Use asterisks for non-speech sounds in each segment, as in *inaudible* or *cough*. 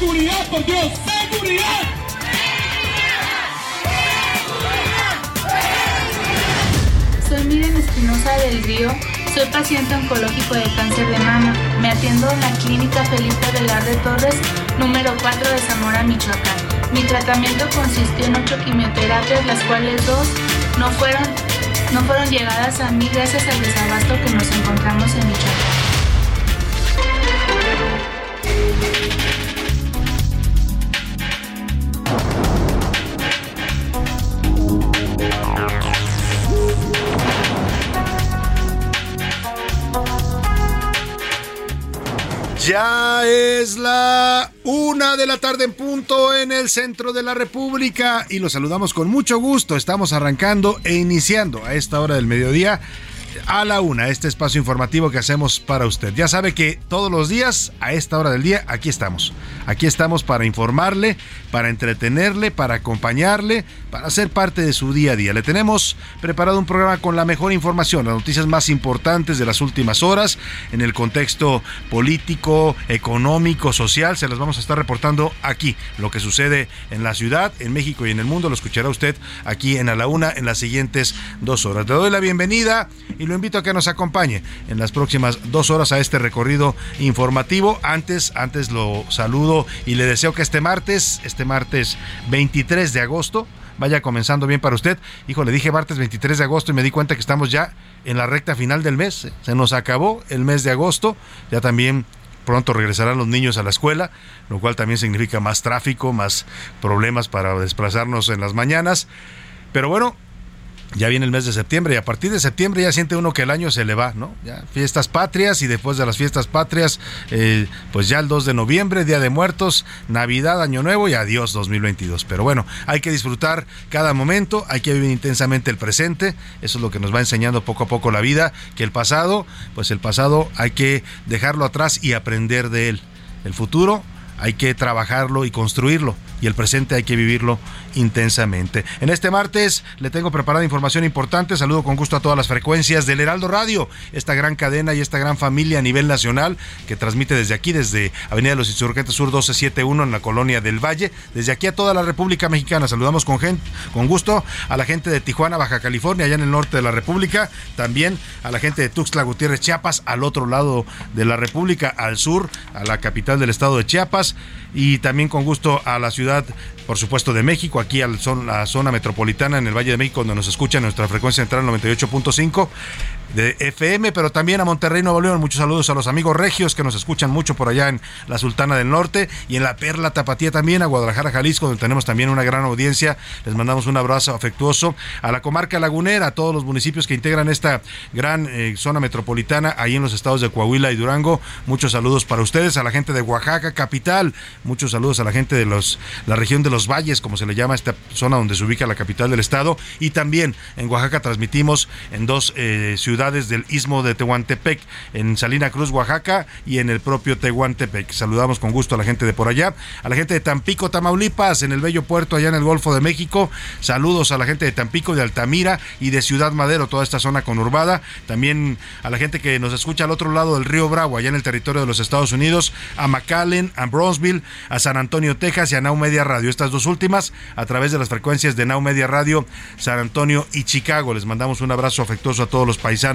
Seguridad, por Dios, seguridad. Soy Miren Espinosa del Río, soy paciente oncológico de cáncer de mama. Me atiendo en la clínica Felipe Velarde Torres, número 4 de Zamora, Michoacán. Mi tratamiento consistió en ocho quimioterapias, las cuales dos no fueron, no fueron llegadas a mí gracias al desabasto que nos encontramos en Michoacán. Ya es la una de la tarde en punto en el centro de la República y los saludamos con mucho gusto. Estamos arrancando e iniciando a esta hora del mediodía a la una este espacio informativo que hacemos para usted. Ya sabe que todos los días a esta hora del día aquí estamos. Aquí estamos para informarle, para entretenerle, para acompañarle, para ser parte de su día a día. Le tenemos preparado un programa con la mejor información, las noticias más importantes de las últimas horas en el contexto político, económico, social. Se las vamos a estar reportando aquí. Lo que sucede en la ciudad, en México y en el mundo lo escuchará usted aquí en A la Una en las siguientes dos horas. Le doy la bienvenida y lo invito a que nos acompañe en las próximas dos horas a este recorrido informativo. Antes, antes lo saludo y le deseo que este martes, este martes 23 de agosto, vaya comenzando bien para usted. Hijo, le dije martes 23 de agosto y me di cuenta que estamos ya en la recta final del mes. Se nos acabó el mes de agosto. Ya también pronto regresarán los niños a la escuela, lo cual también significa más tráfico, más problemas para desplazarnos en las mañanas. Pero bueno, ya viene el mes de septiembre y a partir de septiembre ya siente uno que el año se le va, ¿no? Fiestas patrias y después de las fiestas patrias, eh, pues ya el 2 de noviembre, Día de Muertos, Navidad, Año Nuevo y adiós 2022. Pero bueno, hay que disfrutar cada momento, hay que vivir intensamente el presente, eso es lo que nos va enseñando poco a poco la vida, que el pasado, pues el pasado hay que dejarlo atrás y aprender de él. El futuro hay que trabajarlo y construirlo y el presente hay que vivirlo intensamente. En este martes le tengo preparada información importante. Saludo con gusto a todas las frecuencias del Heraldo Radio, esta gran cadena y esta gran familia a nivel nacional que transmite desde aquí, desde Avenida de los Insurgentes Sur 1271 en la colonia del Valle, desde aquí a toda la República Mexicana. Saludamos con, gente, con gusto a la gente de Tijuana, Baja California, allá en el norte de la República, también a la gente de Tuxtla Gutiérrez, Chiapas, al otro lado de la República, al sur, a la capital del estado de Chiapas, y también con gusto a la ciudad, por supuesto, de México, aquí a la zona metropolitana en el Valle de México, donde nos escucha nuestra frecuencia central 98.5 de FM, pero también a Monterrey, Nuevo León. Muchos saludos a los amigos regios que nos escuchan mucho por allá en la Sultana del Norte y en la Perla Tapatía también, a Guadalajara, Jalisco, donde tenemos también una gran audiencia. Les mandamos un abrazo afectuoso a la comarca lagunera, a todos los municipios que integran esta gran eh, zona metropolitana, ahí en los estados de Coahuila y Durango. Muchos saludos para ustedes, a la gente de Oaxaca, capital. Muchos saludos a la gente de los, la región de los valles, como se le llama esta zona donde se ubica la capital del estado. Y también en Oaxaca transmitimos en dos eh, ciudades del istmo de Tehuantepec, en Salina Cruz, Oaxaca, y en el propio Tehuantepec. Saludamos con gusto a la gente de por allá, a la gente de Tampico, Tamaulipas, en el bello puerto allá en el Golfo de México. Saludos a la gente de Tampico, de Altamira y de Ciudad Madero, toda esta zona conurbada. También a la gente que nos escucha al otro lado del río Bravo, allá en el territorio de los Estados Unidos, a McAllen, a Bronzeville, a San Antonio, Texas y a Now Media Radio. Estas dos últimas a través de las frecuencias de Now Media Radio, San Antonio y Chicago. Les mandamos un abrazo afectuoso a todos los paisanos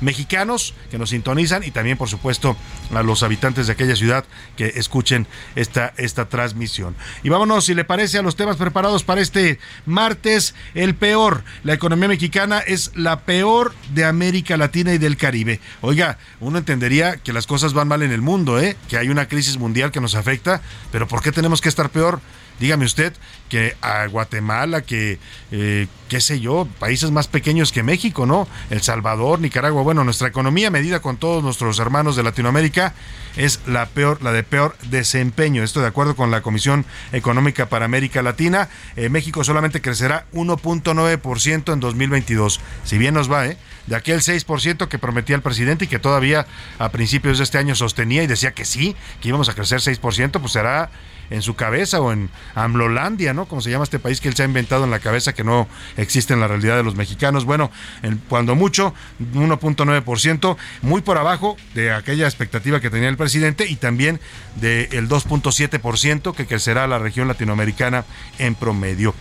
mexicanos que nos sintonizan y también, por supuesto, a los habitantes de aquella ciudad que escuchen esta, esta transmisión. Y vámonos, si le parece, a los temas preparados para este martes. El peor, la economía mexicana es la peor de América Latina y del Caribe. Oiga, uno entendería que las cosas van mal en el mundo, ¿eh? que hay una crisis mundial que nos afecta, pero ¿por qué tenemos que estar peor? Dígame usted que a Guatemala, que eh, qué sé yo, países más pequeños que México, ¿no? El Salvador, Nicaragua, bueno, nuestra economía medida con todos nuestros hermanos de Latinoamérica es la peor, la de peor desempeño. Esto de acuerdo con la Comisión Económica para América Latina, eh, México solamente crecerá 1.9% en 2022. Si bien nos va, ¿eh? De aquel 6% que prometía el presidente y que todavía a principios de este año sostenía y decía que sí, que íbamos a crecer 6%, pues será en su cabeza o en Amlolandia, ¿no? Como se llama este país que él se ha inventado en la cabeza que no existe en la realidad de los mexicanos. Bueno, cuando mucho, 1.9%, muy por abajo de aquella expectativa que tenía el presidente y también del 2.7% que crecerá la región latinoamericana en promedio.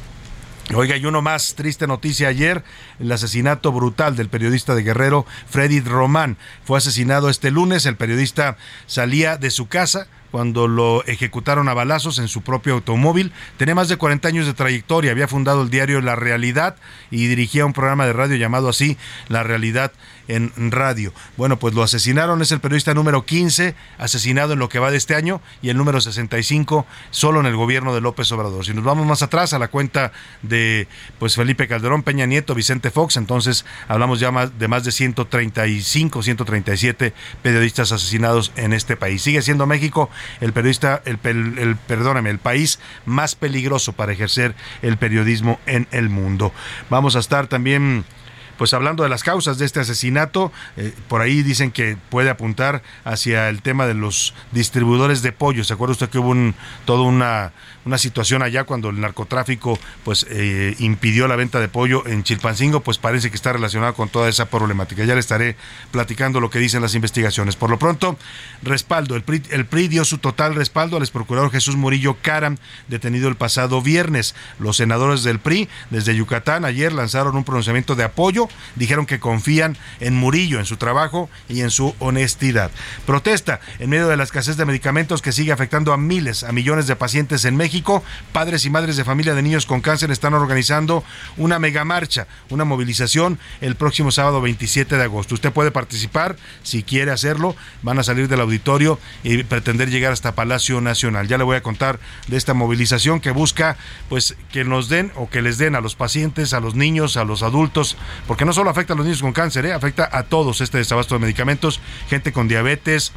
Oiga, y uno más, triste noticia ayer, el asesinato brutal del periodista de Guerrero, Freddy Román. Fue asesinado este lunes, el periodista salía de su casa cuando lo ejecutaron a balazos en su propio automóvil. Tenía más de 40 años de trayectoria, había fundado el diario La Realidad y dirigía un programa de radio llamado así La Realidad en radio. Bueno, pues lo asesinaron, es el periodista número 15 asesinado en lo que va de este año y el número 65 solo en el gobierno de López Obrador. Si nos vamos más atrás a la cuenta de pues Felipe Calderón, Peña Nieto, Vicente Fox, entonces hablamos ya más de más de 135, 137 periodistas asesinados en este país. Sigue siendo México el periodista, el, el, perdóname, el país más peligroso para ejercer el periodismo en el mundo. Vamos a estar también pues hablando de las causas de este asesinato, eh, por ahí dicen que puede apuntar hacia el tema de los distribuidores de pollo. ¿Se acuerda usted que hubo un, toda una, una situación allá cuando el narcotráfico pues eh, impidió la venta de pollo en Chilpancingo? Pues parece que está relacionado con toda esa problemática. Ya le estaré platicando lo que dicen las investigaciones. Por lo pronto, respaldo. El PRI, el PRI dio su total respaldo al exprocurador Jesús Murillo Caram, detenido el pasado viernes. Los senadores del PRI desde Yucatán ayer lanzaron un pronunciamiento de apoyo dijeron que confían en Murillo, en su trabajo y en su honestidad. Protesta en medio de la escasez de medicamentos que sigue afectando a miles, a millones de pacientes en México. Padres y madres de familia de niños con cáncer están organizando una mega marcha, una movilización el próximo sábado 27 de agosto. Usted puede participar si quiere hacerlo. Van a salir del auditorio y pretender llegar hasta Palacio Nacional. Ya le voy a contar de esta movilización que busca pues que nos den o que les den a los pacientes, a los niños, a los adultos, porque no solo afecta a los niños con cáncer, ¿eh? afecta a todos este desabasto de medicamentos, gente con diabetes,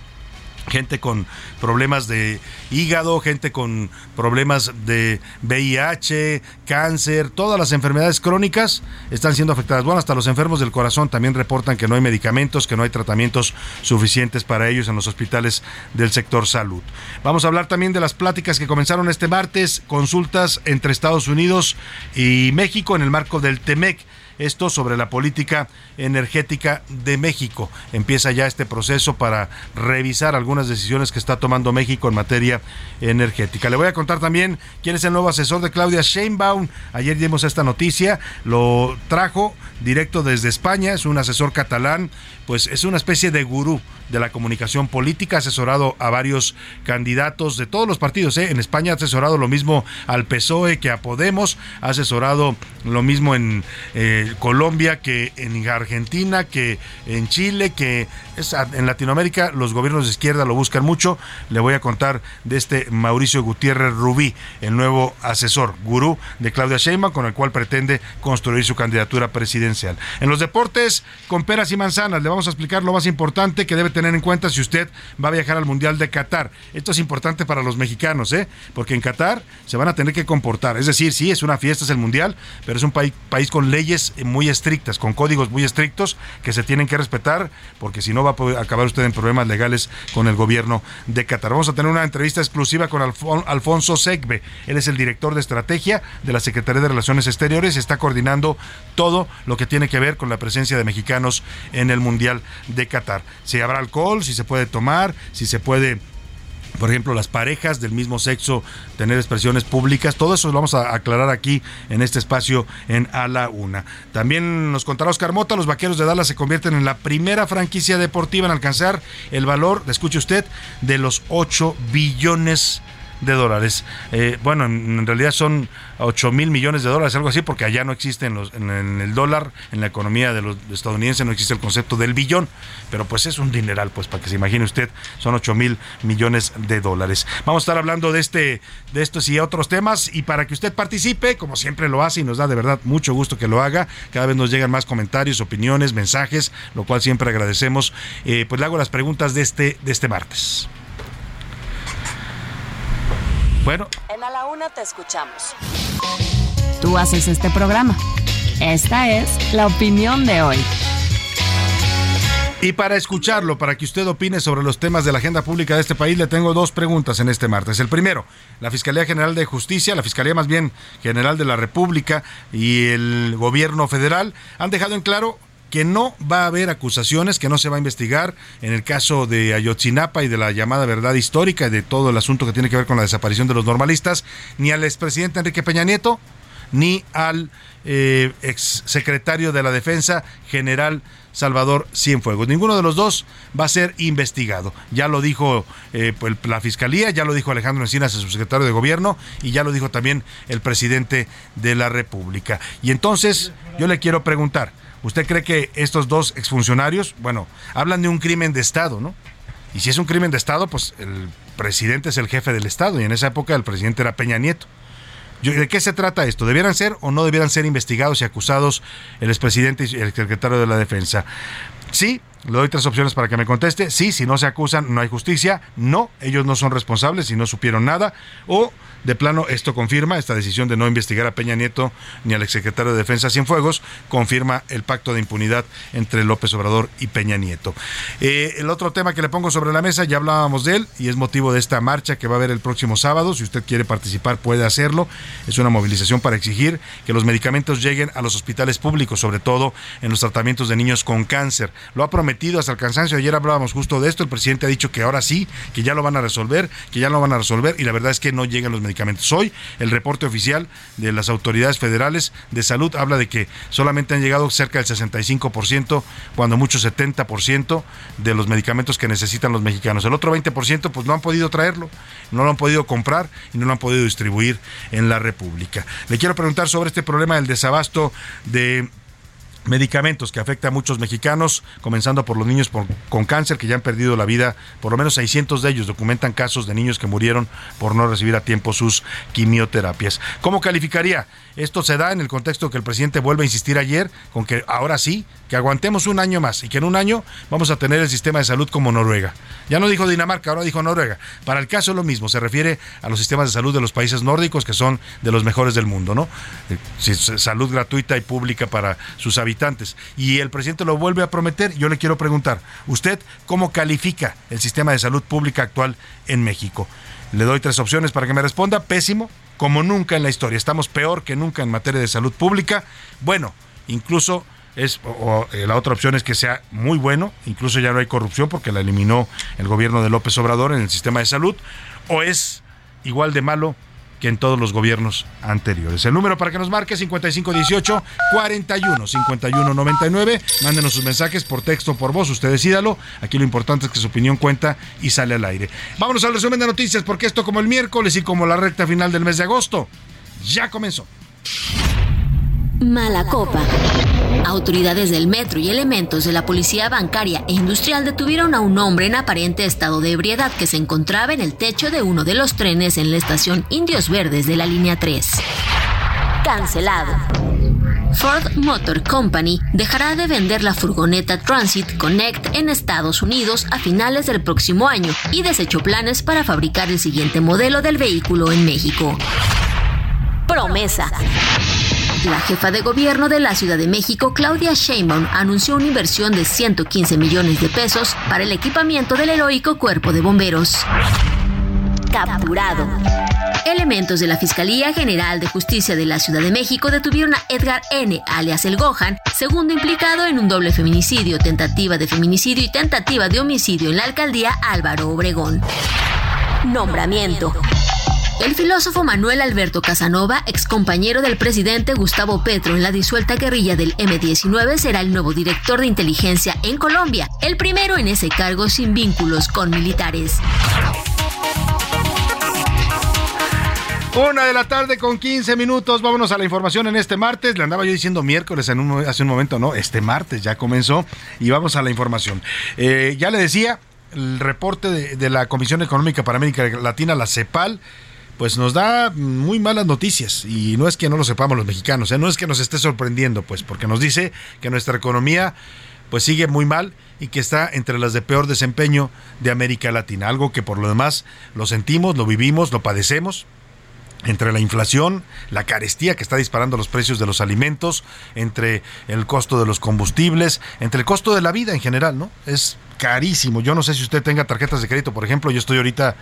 gente con problemas de hígado, gente con problemas de VIH, cáncer, todas las enfermedades crónicas están siendo afectadas. Bueno, hasta los enfermos del corazón también reportan que no hay medicamentos, que no hay tratamientos suficientes para ellos en los hospitales del sector salud. Vamos a hablar también de las pláticas que comenzaron este martes, consultas entre Estados Unidos y México en el marco del TEMEC esto sobre la política energética de México. Empieza ya este proceso para revisar algunas decisiones que está tomando México en materia energética. Le voy a contar también quién es el nuevo asesor de Claudia Sheinbaum. Ayer dimos esta noticia, lo trajo directo desde España, es un asesor catalán, pues es una especie de gurú de la comunicación política, asesorado a varios candidatos de todos los partidos. ¿eh? En España ha asesorado lo mismo al PSOE que a Podemos, ha asesorado lo mismo en eh, Colombia, que en Argentina, que en Chile, que en Latinoamérica los gobiernos de izquierda lo buscan mucho. Le voy a contar de este Mauricio Gutiérrez Rubí, el nuevo asesor, gurú de Claudia Sheinbaum, con el cual pretende construir su candidatura presidencial. En los deportes, con peras y manzanas, le vamos a explicar lo más importante que debe tener en cuenta si usted va a viajar al Mundial de Qatar. Esto es importante para los mexicanos, ¿eh? porque en Qatar se van a tener que comportar. Es decir, sí, es una fiesta, es el Mundial, pero es un país, país con leyes muy estrictas, con códigos muy estrictos que se tienen que respetar, porque si no va a acabar usted en problemas legales con el gobierno de Qatar. Vamos a tener una entrevista exclusiva con Alfonso Segbe. Él es el director de estrategia de la Secretaría de Relaciones Exteriores está coordinando todo lo que tiene que ver con la presencia de mexicanos en el Mundial de Qatar. Si habrá alcohol, si se puede tomar, si se puede por ejemplo, las parejas del mismo sexo tener expresiones públicas. Todo eso lo vamos a aclarar aquí en este espacio en A la Una. También nos contará Oscar Mota, los vaqueros de Dallas se convierten en la primera franquicia deportiva en alcanzar el valor, escuche usted, de los 8 billones dólares. Eh, bueno, en, realidad son 8 mil millones de dólares, algo así, porque allá no existe en, los, en, el dólar, en la economía de los estadounidenses no existe el concepto del billón, pero pues es un dineral, pues para que se imagine usted, son 8 mil millones de dólares. Vamos a estar hablando de este, de estos y otros temas y para que usted participe, como siempre lo hace y nos da de verdad mucho gusto que lo haga, cada vez nos llegan más comentarios, opiniones, mensajes, lo cual siempre agradecemos. Eh, pues le hago las preguntas de este, de este martes. Bueno. En A la Una te escuchamos. Tú haces este programa. Esta es la opinión de hoy. Y para escucharlo, para que usted opine sobre los temas de la agenda pública de este país, le tengo dos preguntas en este martes. El primero, la Fiscalía General de Justicia, la Fiscalía más bien General de la República y el Gobierno Federal han dejado en claro que no va a haber acusaciones, que no se va a investigar en el caso de Ayotzinapa y de la llamada verdad histórica y de todo el asunto que tiene que ver con la desaparición de los normalistas, ni al expresidente Enrique Peña Nieto, ni al eh, exsecretario de la Defensa, general Salvador Cienfuegos. Ninguno de los dos va a ser investigado. Ya lo dijo eh, pues, la Fiscalía, ya lo dijo Alejandro Encinas, el subsecretario de Gobierno, y ya lo dijo también el presidente de la República. Y entonces yo le quiero preguntar, ¿Usted cree que estos dos exfuncionarios, bueno, hablan de un crimen de Estado, ¿no? Y si es un crimen de Estado, pues el presidente es el jefe del Estado y en esa época el presidente era Peña Nieto. ¿De qué se trata esto? ¿Debieran ser o no debieran ser investigados y acusados el expresidente y el secretario de la Defensa? Sí, le doy tres opciones para que me conteste. Sí, si no se acusan, no hay justicia. No, ellos no son responsables y no supieron nada. O de plano, esto confirma, esta decisión de no investigar a Peña Nieto ni al exsecretario de Defensa Cienfuegos, confirma el pacto de impunidad entre López Obrador y Peña Nieto. Eh, el otro tema que le pongo sobre la mesa, ya hablábamos de él y es motivo de esta marcha que va a haber el próximo sábado. Si usted quiere participar, puede hacerlo. Es una movilización para exigir que los medicamentos lleguen a los hospitales públicos, sobre todo en los tratamientos de niños con cáncer. Lo ha prometido hasta el cansancio. Ayer hablábamos justo de esto. El presidente ha dicho que ahora sí, que ya lo van a resolver, que ya lo van a resolver y la verdad es que no llegan los medicamentos Hoy el reporte oficial de las autoridades federales de salud habla de que solamente han llegado cerca del 65%, cuando mucho 70% de los medicamentos que necesitan los mexicanos. El otro 20% pues no han podido traerlo, no lo han podido comprar y no lo han podido distribuir en la República. Le quiero preguntar sobre este problema del desabasto de medicamentos que afecta a muchos mexicanos, comenzando por los niños con cáncer que ya han perdido la vida, por lo menos 600 de ellos documentan casos de niños que murieron por no recibir a tiempo sus quimioterapias. ¿Cómo calificaría? Esto se da en el contexto que el presidente vuelve a insistir ayer con que ahora sí, que aguantemos un año más y que en un año vamos a tener el sistema de salud como Noruega. Ya no dijo Dinamarca, ahora dijo Noruega. Para el caso lo mismo, se refiere a los sistemas de salud de los países nórdicos que son de los mejores del mundo, ¿no? Eh, salud gratuita y pública para sus habitantes. Y el presidente lo vuelve a prometer. Yo le quiero preguntar, ¿usted cómo califica el sistema de salud pública actual en México? Le doy tres opciones para que me responda. Pésimo, como nunca en la historia. Estamos peor que nunca en materia de salud pública. Bueno, incluso es o, eh, la otra opción es que sea muy bueno, incluso ya no hay corrupción porque la eliminó el gobierno de López Obrador en el sistema de salud, o es igual de malo que en todos los gobiernos anteriores. El número para que nos marque 5518 41 51 99. Mándenos sus mensajes por texto por voz, usted decídalo. Aquí lo importante es que su opinión cuenta y sale al aire. Vámonos al resumen de noticias porque esto como el miércoles y como la recta final del mes de agosto ya comenzó. Mala copa. Autoridades del metro y elementos de la policía bancaria e industrial detuvieron a un hombre en aparente estado de ebriedad que se encontraba en el techo de uno de los trenes en la estación Indios Verdes de la línea 3. Cancelado. Ford Motor Company dejará de vender la furgoneta Transit Connect en Estados Unidos a finales del próximo año y desechó planes para fabricar el siguiente modelo del vehículo en México. Promesa. La jefa de gobierno de la Ciudad de México, Claudia Sheinbaum, anunció una inversión de 115 millones de pesos para el equipamiento del heroico cuerpo de bomberos. Capturado. Elementos de la Fiscalía General de Justicia de la Ciudad de México detuvieron a Edgar N., alias El Gohan, segundo implicado en un doble feminicidio, tentativa de feminicidio y tentativa de homicidio en la alcaldía Álvaro Obregón. Nombramiento. El filósofo Manuel Alberto Casanova, excompañero del presidente Gustavo Petro en la disuelta guerrilla del M-19, será el nuevo director de inteligencia en Colombia, el primero en ese cargo sin vínculos con militares. Una de la tarde con 15 minutos. Vámonos a la información en este martes. Le andaba yo diciendo miércoles en un, hace un momento, no, este martes ya comenzó y vamos a la información. Eh, ya le decía, el reporte de, de, la Comisión Económica para América Latina, la CEPAL, pues nos da muy malas noticias y no es que no lo sepamos los mexicanos, ¿eh? no es que nos esté sorprendiendo, pues porque nos dice que nuestra economía pues sigue muy mal y que está entre las de peor desempeño de América Latina, algo que por lo demás lo sentimos, lo vivimos, lo padecemos, entre la inflación, la carestía que está disparando los precios de los alimentos, entre el costo de los combustibles, entre el costo de la vida en general, ¿no? Es carísimo. Yo no sé si usted tenga tarjetas de crédito, por ejemplo, yo estoy ahorita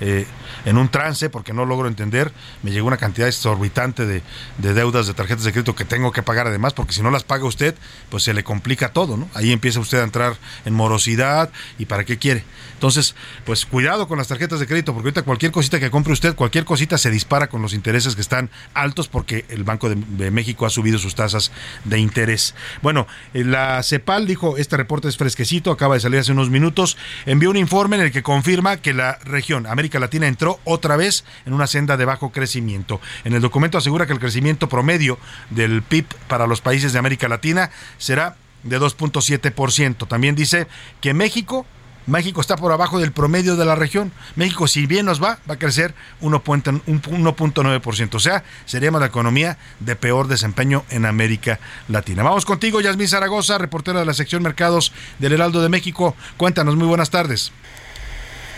eh, en un trance porque no logro entender. Me llegó una cantidad exorbitante de, de, deudas de tarjetas de crédito que tengo que pagar además, porque si no las paga usted, pues se le complica todo, ¿no? Ahí empieza usted a entrar en morosidad y para qué quiere. Entonces, pues cuidado con las tarjetas de crédito, porque ahorita cualquier cosita que compre usted, cualquier cosita se dispara con los intereses que están altos porque el Banco de, México ha subido sus tasas de interés. Bueno, eh, la CEPAL dijo, este reporte es fresquecito, acaba de salir hace unos minutos, envió un informe en el que confirma que la región América Latina entró otra vez en una senda de bajo crecimiento. En el documento asegura que el crecimiento promedio del PIB para los países de América Latina será de 2.7%. También dice que México México está por abajo del promedio de la región. México, si bien nos va, va a crecer 1.9%. O sea, seríamos la economía de peor desempeño en América Latina. Vamos contigo, Yasmín Zaragoza, reportera de la sección Mercados del Heraldo de México. Cuéntanos, muy buenas tardes.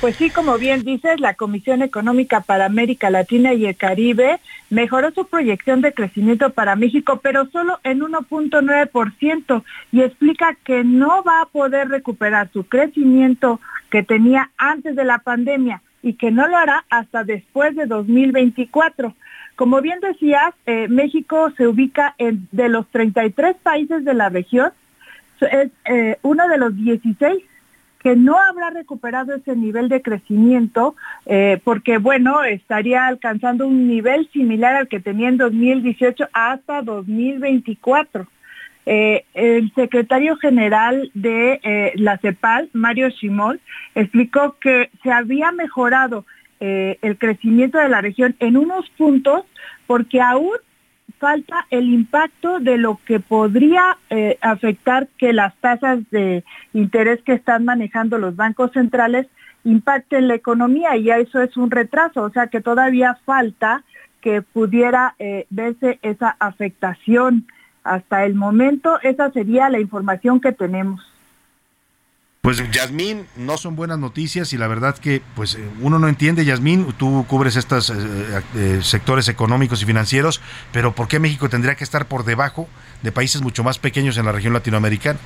Pues sí, como bien dices, la Comisión Económica para América Latina y el Caribe mejoró su proyección de crecimiento para México, pero solo en 1.9% y explica que no va a poder recuperar su crecimiento que tenía antes de la pandemia y que no lo hará hasta después de 2024. Como bien decías, eh, México se ubica en de los 33 países de la región, es eh, uno de los 16 que no habrá recuperado ese nivel de crecimiento eh, porque, bueno, estaría alcanzando un nivel similar al que tenía en 2018 hasta 2024. Eh, el secretario general de eh, la CEPAL, Mario Shimol, explicó que se había mejorado el crecimiento de la región en unos puntos porque aún falta el impacto de lo que podría eh, afectar que las tasas de interés que están manejando los bancos centrales impacten la economía y eso es un retraso, o sea que todavía falta que pudiera eh, verse esa afectación. Hasta el momento esa sería la información que tenemos. Pues Yasmín, no son buenas noticias y la verdad que pues eh, uno no entiende, Yasmín, tú cubres estos eh, eh, sectores económicos y financieros, pero ¿por qué México tendría que estar por debajo de países mucho más pequeños en la región latinoamericana?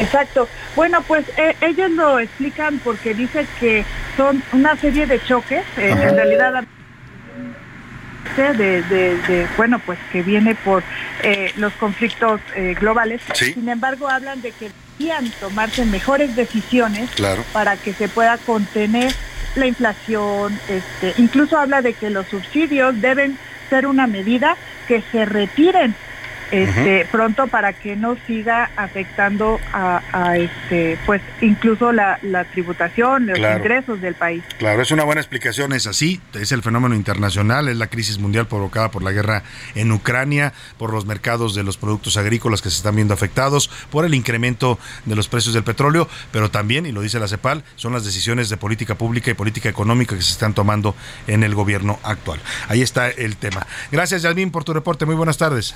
Exacto. Bueno, pues eh, ellos lo explican porque dicen que son una serie de choques, eh, en realidad de, de, de, bueno, pues que viene por eh, los conflictos eh, globales. Sí. Sin embargo, hablan de que deberían tomarse mejores decisiones Claro. para que se pueda contener la inflación. Este, incluso habla de que los subsidios deben ser una medida que se retiren este, pronto para que no siga afectando a, este, pues incluso la, tributación, los ingresos del país. Claro, es una buena explicación, es así, es el fenómeno internacional, es la crisis mundial provocada por la guerra en Ucrania, por los mercados de los productos agrícolas que se están viendo afectados, por el incremento de los precios del petróleo, pero también, y lo dice la CEPAL, son las decisiones de política pública y política económica que se están tomando en el gobierno actual. Ahí está el tema. Gracias, Yasmín, por tu reporte. Muy buenas tardes.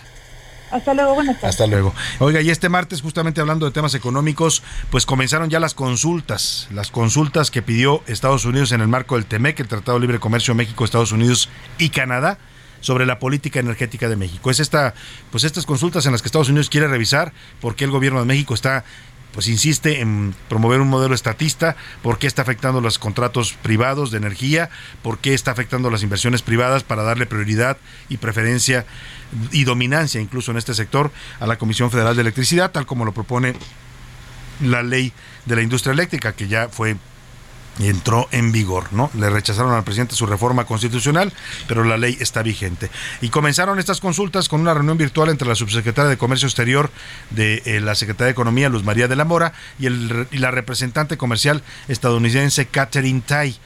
Hasta luego, buenas tardes. Hasta luego. Oiga, y este martes, justamente hablando de temas económicos, pues comenzaron ya las consultas, las consultas que pidió Estados Unidos en el marco del TEMEC, el Tratado de Libre Comercio México, Estados Unidos y Canadá sobre la política energética de México. Es esta, pues estas consultas en las que Estados Unidos quiere revisar por qué el gobierno de México está pues insiste en promover un modelo estatista, por qué está afectando los contratos privados de energía, por qué está afectando las inversiones privadas para darle prioridad y preferencia y dominancia incluso en este sector a la Comisión Federal de Electricidad, tal como lo propone la ley de la industria eléctrica, que ya fue y entró en vigor, ¿no? Le rechazaron al presidente su reforma constitucional, pero la ley está vigente. Y comenzaron estas consultas con una reunión virtual entre la subsecretaria de Comercio Exterior de eh, la Secretaría de Economía, Luz María de la Mora, y, el, y la representante comercial estadounidense Catherine Tai.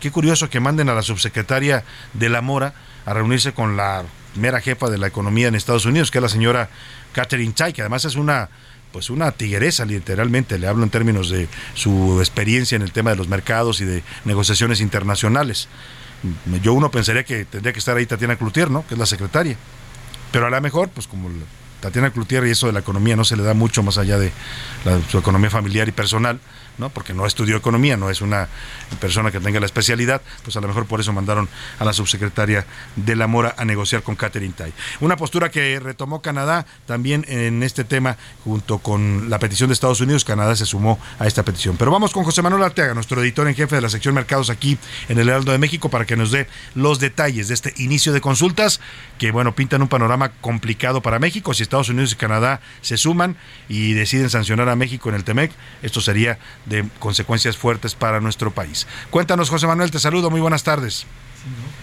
Qué curioso que manden a la subsecretaria de la Mora a reunirse con la mera jefa de la economía en Estados Unidos, que es la señora Catherine Tai, que además es una pues una tigresa literalmente, le hablo en términos de su experiencia en el tema de los mercados y de negociaciones internacionales. Yo uno pensaría que tendría que estar ahí Tatiana Cloutier, ¿no? Que es la secretaria. Pero a lo mejor, pues como Tatiana Cloutier y eso de la economía no se le da mucho más allá de su economía familiar y personal, ¿no? Porque no estudió economía, no es una persona que tenga la especialidad, pues a lo mejor por eso mandaron a la subsecretaria de la Mora a negociar con Catherine Tai. Una postura que retomó Canadá también en este tema, junto con la petición de Estados Unidos, Canadá se sumó a esta petición. Pero vamos con José Manuel Arteaga, nuestro editor en jefe de la sección Mercados aquí en el Heraldo de México, para que nos dé los detalles de este inicio de consultas, que bueno, pintan un panorama complicado para México. Si Estados Unidos y Canadá se suman y deciden sancionar a México en el TEMEC, esto sería consecuencias fuertes para nuestro país. Cuéntanos, José Manuel, te saludo, muy buenas tardes.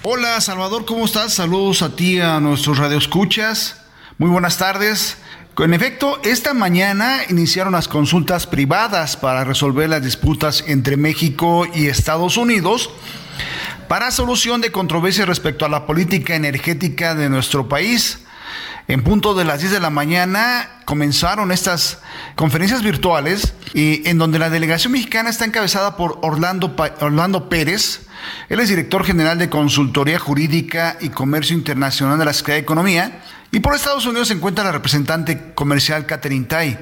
Hola, Salvador, ¿cómo estás? Saludos a ti, a nuestros radioescuchas. Muy buenas tardes. En efecto, esta mañana iniciaron las consultas privadas para resolver las disputas entre México y Estados Unidos para solución de controversia respecto a la política energética de nuestro país. En punto de las 10 de la mañana comenzaron estas conferencias virtuales y en donde la delegación mexicana está encabezada por Orlando, Orlando Pérez. Él es director general de Consultoría Jurídica y Comercio Internacional de la Secretaría de Economía. Y por Estados Unidos se encuentra la representante comercial Catherine Tai.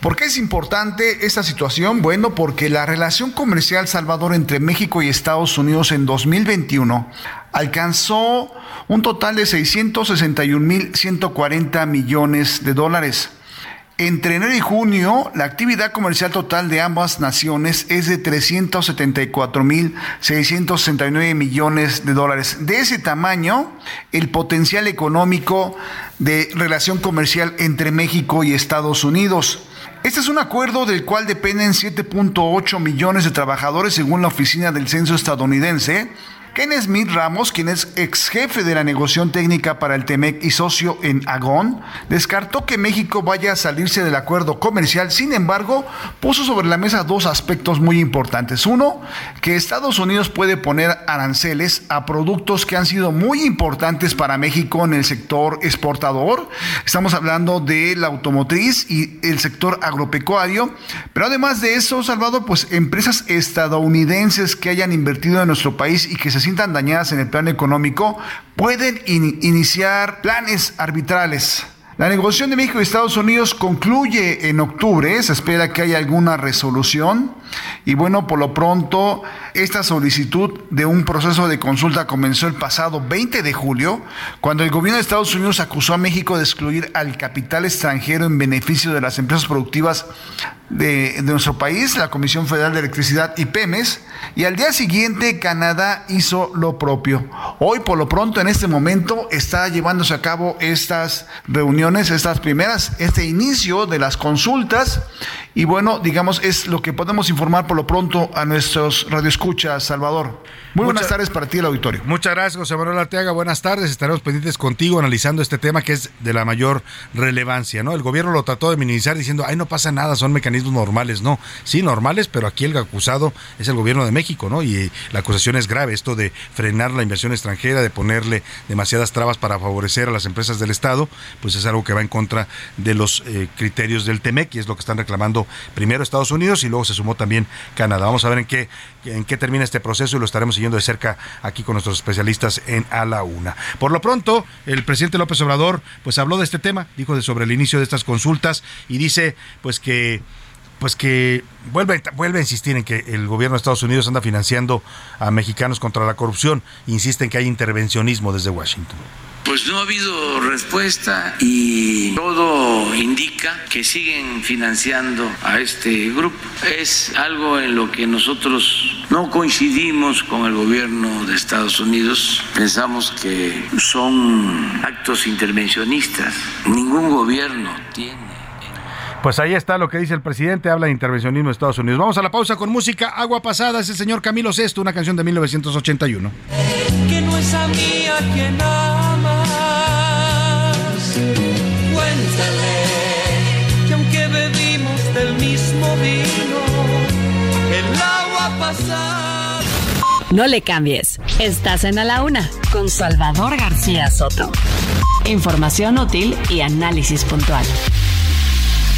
¿Por qué es importante esta situación? Bueno, porque la relación comercial Salvador entre México y Estados Unidos en 2021 alcanzó un total de 661.140 millones de dólares. Entre enero y junio, la actividad comercial total de ambas naciones es de 374.669 millones de dólares. De ese tamaño, el potencial económico de relación comercial entre México y Estados Unidos. Este es un acuerdo del cual dependen 7.8 millones de trabajadores según la Oficina del Censo estadounidense Ken Smith Ramos, quien es ex jefe de la negociación técnica para el TEMEC y socio en Agón, descartó que México vaya a salirse del acuerdo comercial. Sin embargo, puso sobre la mesa dos aspectos muy importantes. Uno, que Estados Unidos puede poner aranceles a productos que han sido muy importantes para México en el sector exportador. Estamos hablando de la automotriz y el sector agropecuario. Pero además de eso, Salvador, pues empresas estadounidenses que hayan invertido en nuestro país y que se sientan dañadas en el plano económico pueden iniciar planes arbitrales. La negociación de México y Estados Unidos concluye en octubre, se espera que haya alguna resolución y bueno, por lo pronto esta solicitud de un proceso de consulta comenzó el pasado 20 de julio, cuando el gobierno de Estados Unidos acusó a México de excluir al capital extranjero en beneficio de las empresas productivas de, nuestro país, la Comisión Federal de Electricidad y PEMES, y al día siguiente Canadá hizo lo propio. Hoy, por lo pronto, en este momento, está llevándose a cabo estas reuniones, estas primeras, este inicio de las consultas, y bueno, digamos, es lo que podemos informar por lo pronto a nuestros radioescuchas, Salvador. Muy buenas tardes para ti, el auditorio. Muchas gracias, José Manuel Arteaga. Buenas tardes. Estaremos pendientes contigo analizando este tema que es de la mayor relevancia, ¿no? El gobierno lo trató de minimizar diciendo, ay, no pasa nada, son mecanismos normales. No, sí, normales, pero aquí el acusado es el gobierno de México, ¿no? Y la acusación es grave, esto de frenar la inversión extranjera, de ponerle demasiadas trabas para favorecer a las empresas del Estado, pues es algo que va en contra de los eh, criterios del TEMEC y es lo que están reclamando primero Estados Unidos y luego se sumó también Canadá. Vamos a ver en qué, en qué termina este proceso y lo estaremos siguiendo de cerca aquí con nuestros especialistas en A la Una. Por lo pronto, el presidente López Obrador pues habló de este tema, dijo de sobre el inicio de estas consultas y dice pues que pues que vuelve, vuelve a insistir en que el gobierno de Estados Unidos anda financiando a mexicanos contra la corrupción. Insiste en que hay intervencionismo desde Washington. Pues no ha habido respuesta y todo indica que siguen financiando a este grupo. Es algo en lo que nosotros no coincidimos con el gobierno de Estados Unidos. Pensamos que son actos intervencionistas. Ningún gobierno tiene pues ahí está lo que dice el presidente, habla de intervencionismo de Estados Unidos. Vamos a la pausa con música Agua Pasada, es el señor Camilo Sesto, una canción de 1981. Que no es a mí a quien amas, cuéntale que aunque bebimos del mismo vino, el agua pasada. No le cambies, estás en A la Una con Salvador García Soto. Información útil y análisis puntual.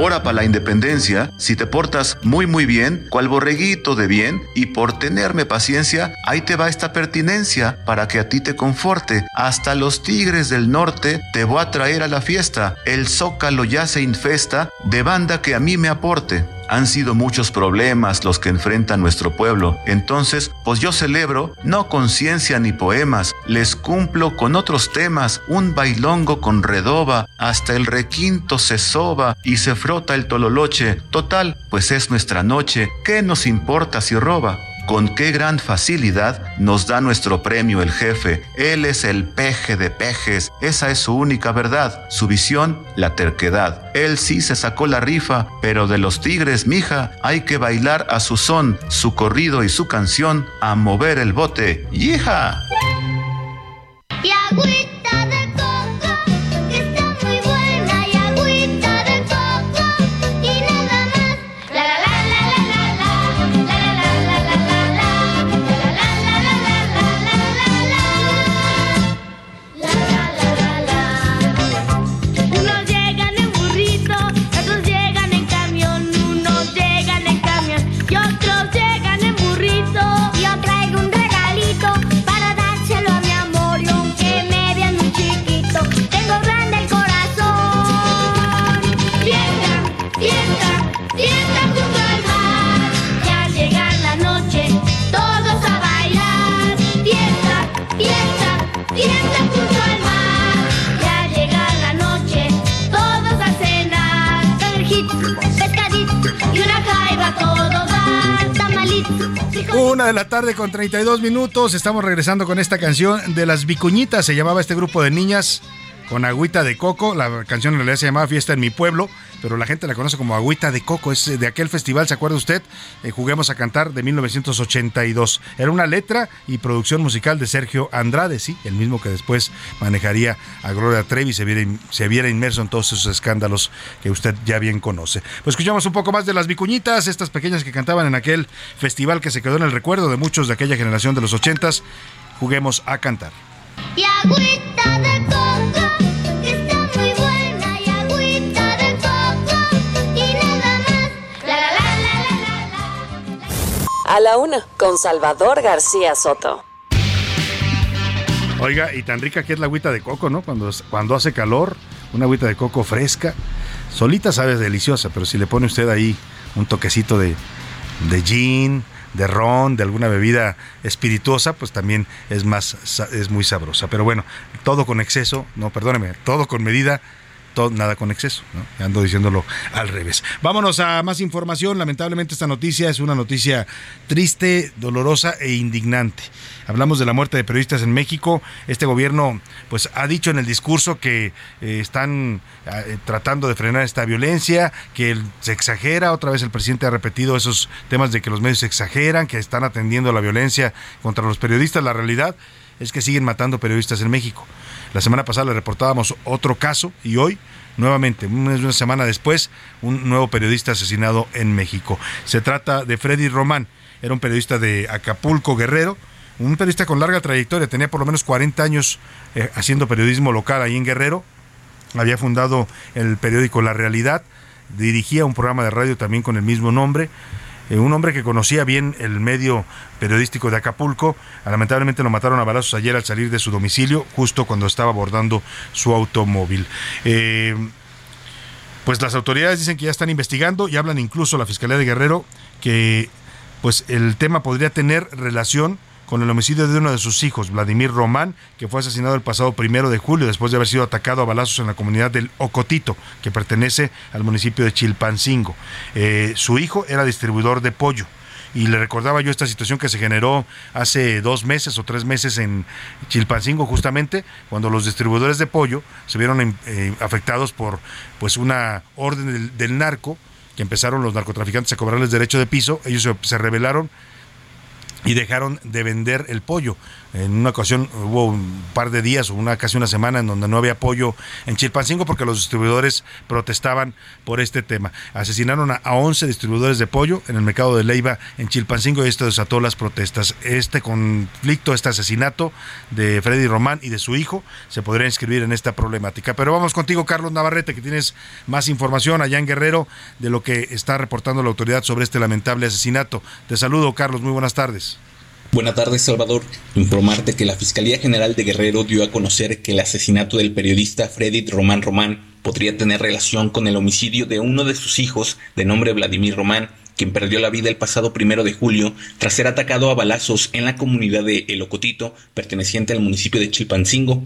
Ora para la independencia, si te portas muy muy bien, cual borreguito de bien, y por tenerme paciencia, ahí te va esta pertinencia para que a ti te conforte. Hasta los tigres del norte te voy a traer a la fiesta. El zócalo ya se infesta de banda que a mí me aporte. Han sido muchos problemas los que enfrenta nuestro pueblo. Entonces, pues yo celebro, no con ciencia ni poemas, les cumplo con otros temas, un bailongo con redoba, hasta el requinto se soba y se frota el tololoche. Total, pues es nuestra noche, ¿qué nos importa si roba? Con qué gran facilidad nos da nuestro premio el jefe. Él es el peje de pejes, esa es su única verdad, su visión, la terquedad. Él sí se sacó la rifa, pero de los tigres, mija, hay que bailar a su son, su corrido y su canción, a mover el bote. ¡Hija! Y agüita de Una de la tarde con 32 minutos. Estamos regresando con esta canción de las Vicuñitas. Se llamaba este grupo de niñas con agüita de coco. La canción en realidad se llamaba Fiesta en mi pueblo, pero la gente la conoce como agüita de coco. Es de aquel festival, ¿se acuerda usted? Eh, Juguemos a cantar de 1982. Era una letra y producción musical de Sergio Andrade, sí, el mismo que después manejaría a Gloria Trevi se viera, se viera inmerso en todos esos escándalos que usted ya bien conoce. Pues escuchamos un poco más de las Vicuñitas, estas pequeñas que cantaban en aquel festival que se quedó en el recuerdo de muchos de aquella generación de los ochentas. Juguemos a cantar. Y agüita de coco, A la una, con Salvador García Soto. Oiga, y tan rica que es la agüita de coco, ¿no? Cuando, cuando hace calor, una agüita de coco fresca. Solita sabe deliciosa, pero si le pone usted ahí un toquecito de, de gin, de ron, de alguna bebida espirituosa, pues también es más es muy sabrosa. Pero bueno, todo con exceso, no, perdóneme, todo con medida, nada con exceso. Ando diciéndolo al revés. Vámonos a más información. Lamentablemente esta noticia es una noticia triste, dolorosa e indignante. Hablamos de la muerte de periodistas en México. Este gobierno pues ha dicho en el discurso que eh, están eh, tratando de frenar esta violencia, que se exagera. Otra vez el presidente ha repetido esos temas de que los medios exageran, que están atendiendo la violencia contra los periodistas. La realidad es que siguen matando periodistas en México. La semana pasada le reportábamos otro caso y hoy nuevamente, una semana después, un nuevo periodista asesinado en México. Se trata de Freddy Román, era un periodista de Acapulco, Guerrero, un periodista con larga trayectoria, tenía por lo menos 40 años eh, haciendo periodismo local ahí en Guerrero, había fundado el periódico La Realidad, dirigía un programa de radio también con el mismo nombre, eh, un hombre que conocía bien el medio periodístico de Acapulco. Lamentablemente lo mataron a balazos ayer al salir de su domicilio, justo cuando estaba abordando su automóvil. Eh, pues las autoridades dicen que ya están investigando y hablan incluso la Fiscalía de Guerrero que pues el tema podría tener relación con el homicidio de uno de sus hijos, Vladimir Román, que fue asesinado el pasado primero de julio después de haber sido atacado a balazos en la comunidad del Ocotito, que pertenece al municipio de Chilpancingo. Eh, su hijo era distribuidor de pollo. Y le recordaba yo esta situación que se generó hace dos meses o tres meses en Chilpancingo, justamente, cuando los distribuidores de pollo se vieron eh, afectados por pues una orden del, narco, que empezaron los narcotraficantes a cobrarles derecho de piso, ellos se, se rebelaron y dejaron de vender el pollo. En una ocasión hubo un par de días o una casi una semana en donde no había pollo en Chilpancingo porque los distribuidores protestaban por este tema. Asesinaron a, 11 distribuidores de pollo en el mercado de Leiva en Chilpancingo y esto desató las protestas. Este conflicto, este asesinato de Freddy Román y de su hijo se podría inscribir en esta problemática. Pero vamos contigo, Carlos Navarrete, que tienes más información allá en Guerrero de lo que está reportando la autoridad sobre este lamentable asesinato. Te saludo, Carlos, muy buenas tardes. Buenas tardes, Salvador. Informarte que la Fiscalía General de Guerrero dio a conocer que el asesinato del periodista Freddy Román Román podría tener relación con el homicidio de uno de sus hijos, de nombre Vladimir Román, quien perdió la vida el pasado primero de julio tras ser atacado a balazos en la comunidad de El Ocotito, perteneciente al municipio de Chilpancingo.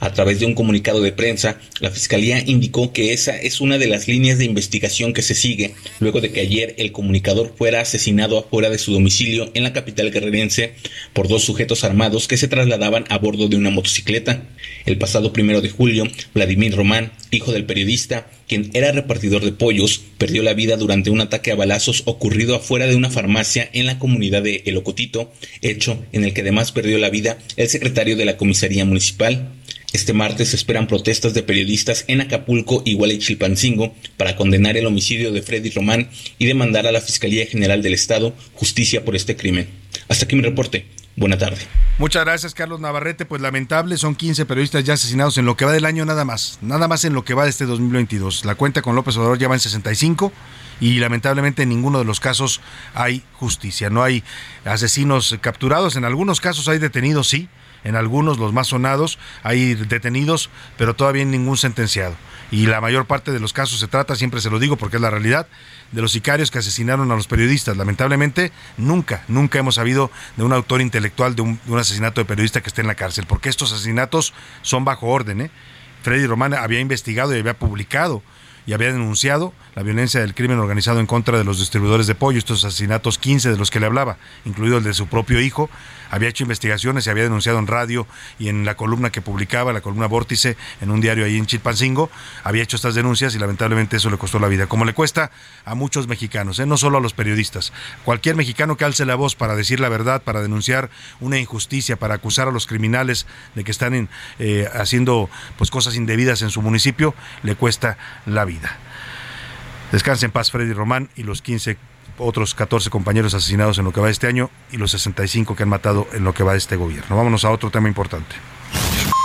A través de un comunicado de prensa, la Fiscalía indicó que esa es una de las líneas de investigación que se sigue luego de que ayer el comunicador fuera asesinado afuera de su domicilio en la capital guerrerense por dos sujetos armados que se trasladaban a bordo de una motocicleta. El pasado primero de julio, Vladimir Román, hijo del periodista, quien era repartidor de pollos, perdió la vida durante un ataque a balazos ocurrido afuera de una farmacia en la comunidad de El Ocotito, hecho en el que además perdió la vida el secretario de la comisaría municipal. Este martes se esperan protestas de periodistas en Acapulco, en Chilpancingo, para condenar el homicidio de Freddy Román y demandar a la Fiscalía General del Estado justicia por este crimen. Hasta aquí mi reporte. Buena tarde. Muchas gracias, Carlos Navarrete. Pues lamentable, son 15 periodistas ya asesinados en lo que va del año nada más. Nada más en lo que va de este 2022. La cuenta con López Obrador ya va en 65 y lamentablemente en ninguno de los casos hay justicia. No hay asesinos capturados. En algunos casos hay detenidos, sí en algunos, los más sonados, hay detenidos, pero todavía ningún sentenciado. Y la mayor parte de los casos se trata, siempre se lo digo porque es la realidad, de los sicarios que asesinaron a los periodistas. Lamentablemente, nunca, nunca hemos sabido de un autor intelectual de un, asesinato de periodista que esté en la cárcel, porque estos asesinatos son bajo orden. ¿eh? Freddy Román había investigado y había publicado y había denunciado la violencia del crimen organizado en contra de los distribuidores de pollo, estos asesinatos 15 de los que le hablaba, incluido el de su propio hijo, había hecho investigaciones y había denunciado en radio y en la columna que publicaba, la columna Vórtice, en un diario ahí en Chilpancingo, había hecho estas denuncias y lamentablemente eso le costó la vida, como le cuesta a muchos mexicanos, ¿eh? no solo a los periodistas. Cualquier mexicano que alce la voz para decir la verdad, para denunciar una injusticia, para acusar a los criminales de que están eh, haciendo pues cosas indebidas en su municipio, le cuesta la vida. Descanse en paz Freddy Román y los 15 otros 14 compañeros asesinados en lo que va este año y los 65 que han matado en lo que va este gobierno. Vámonos a otro tema importante.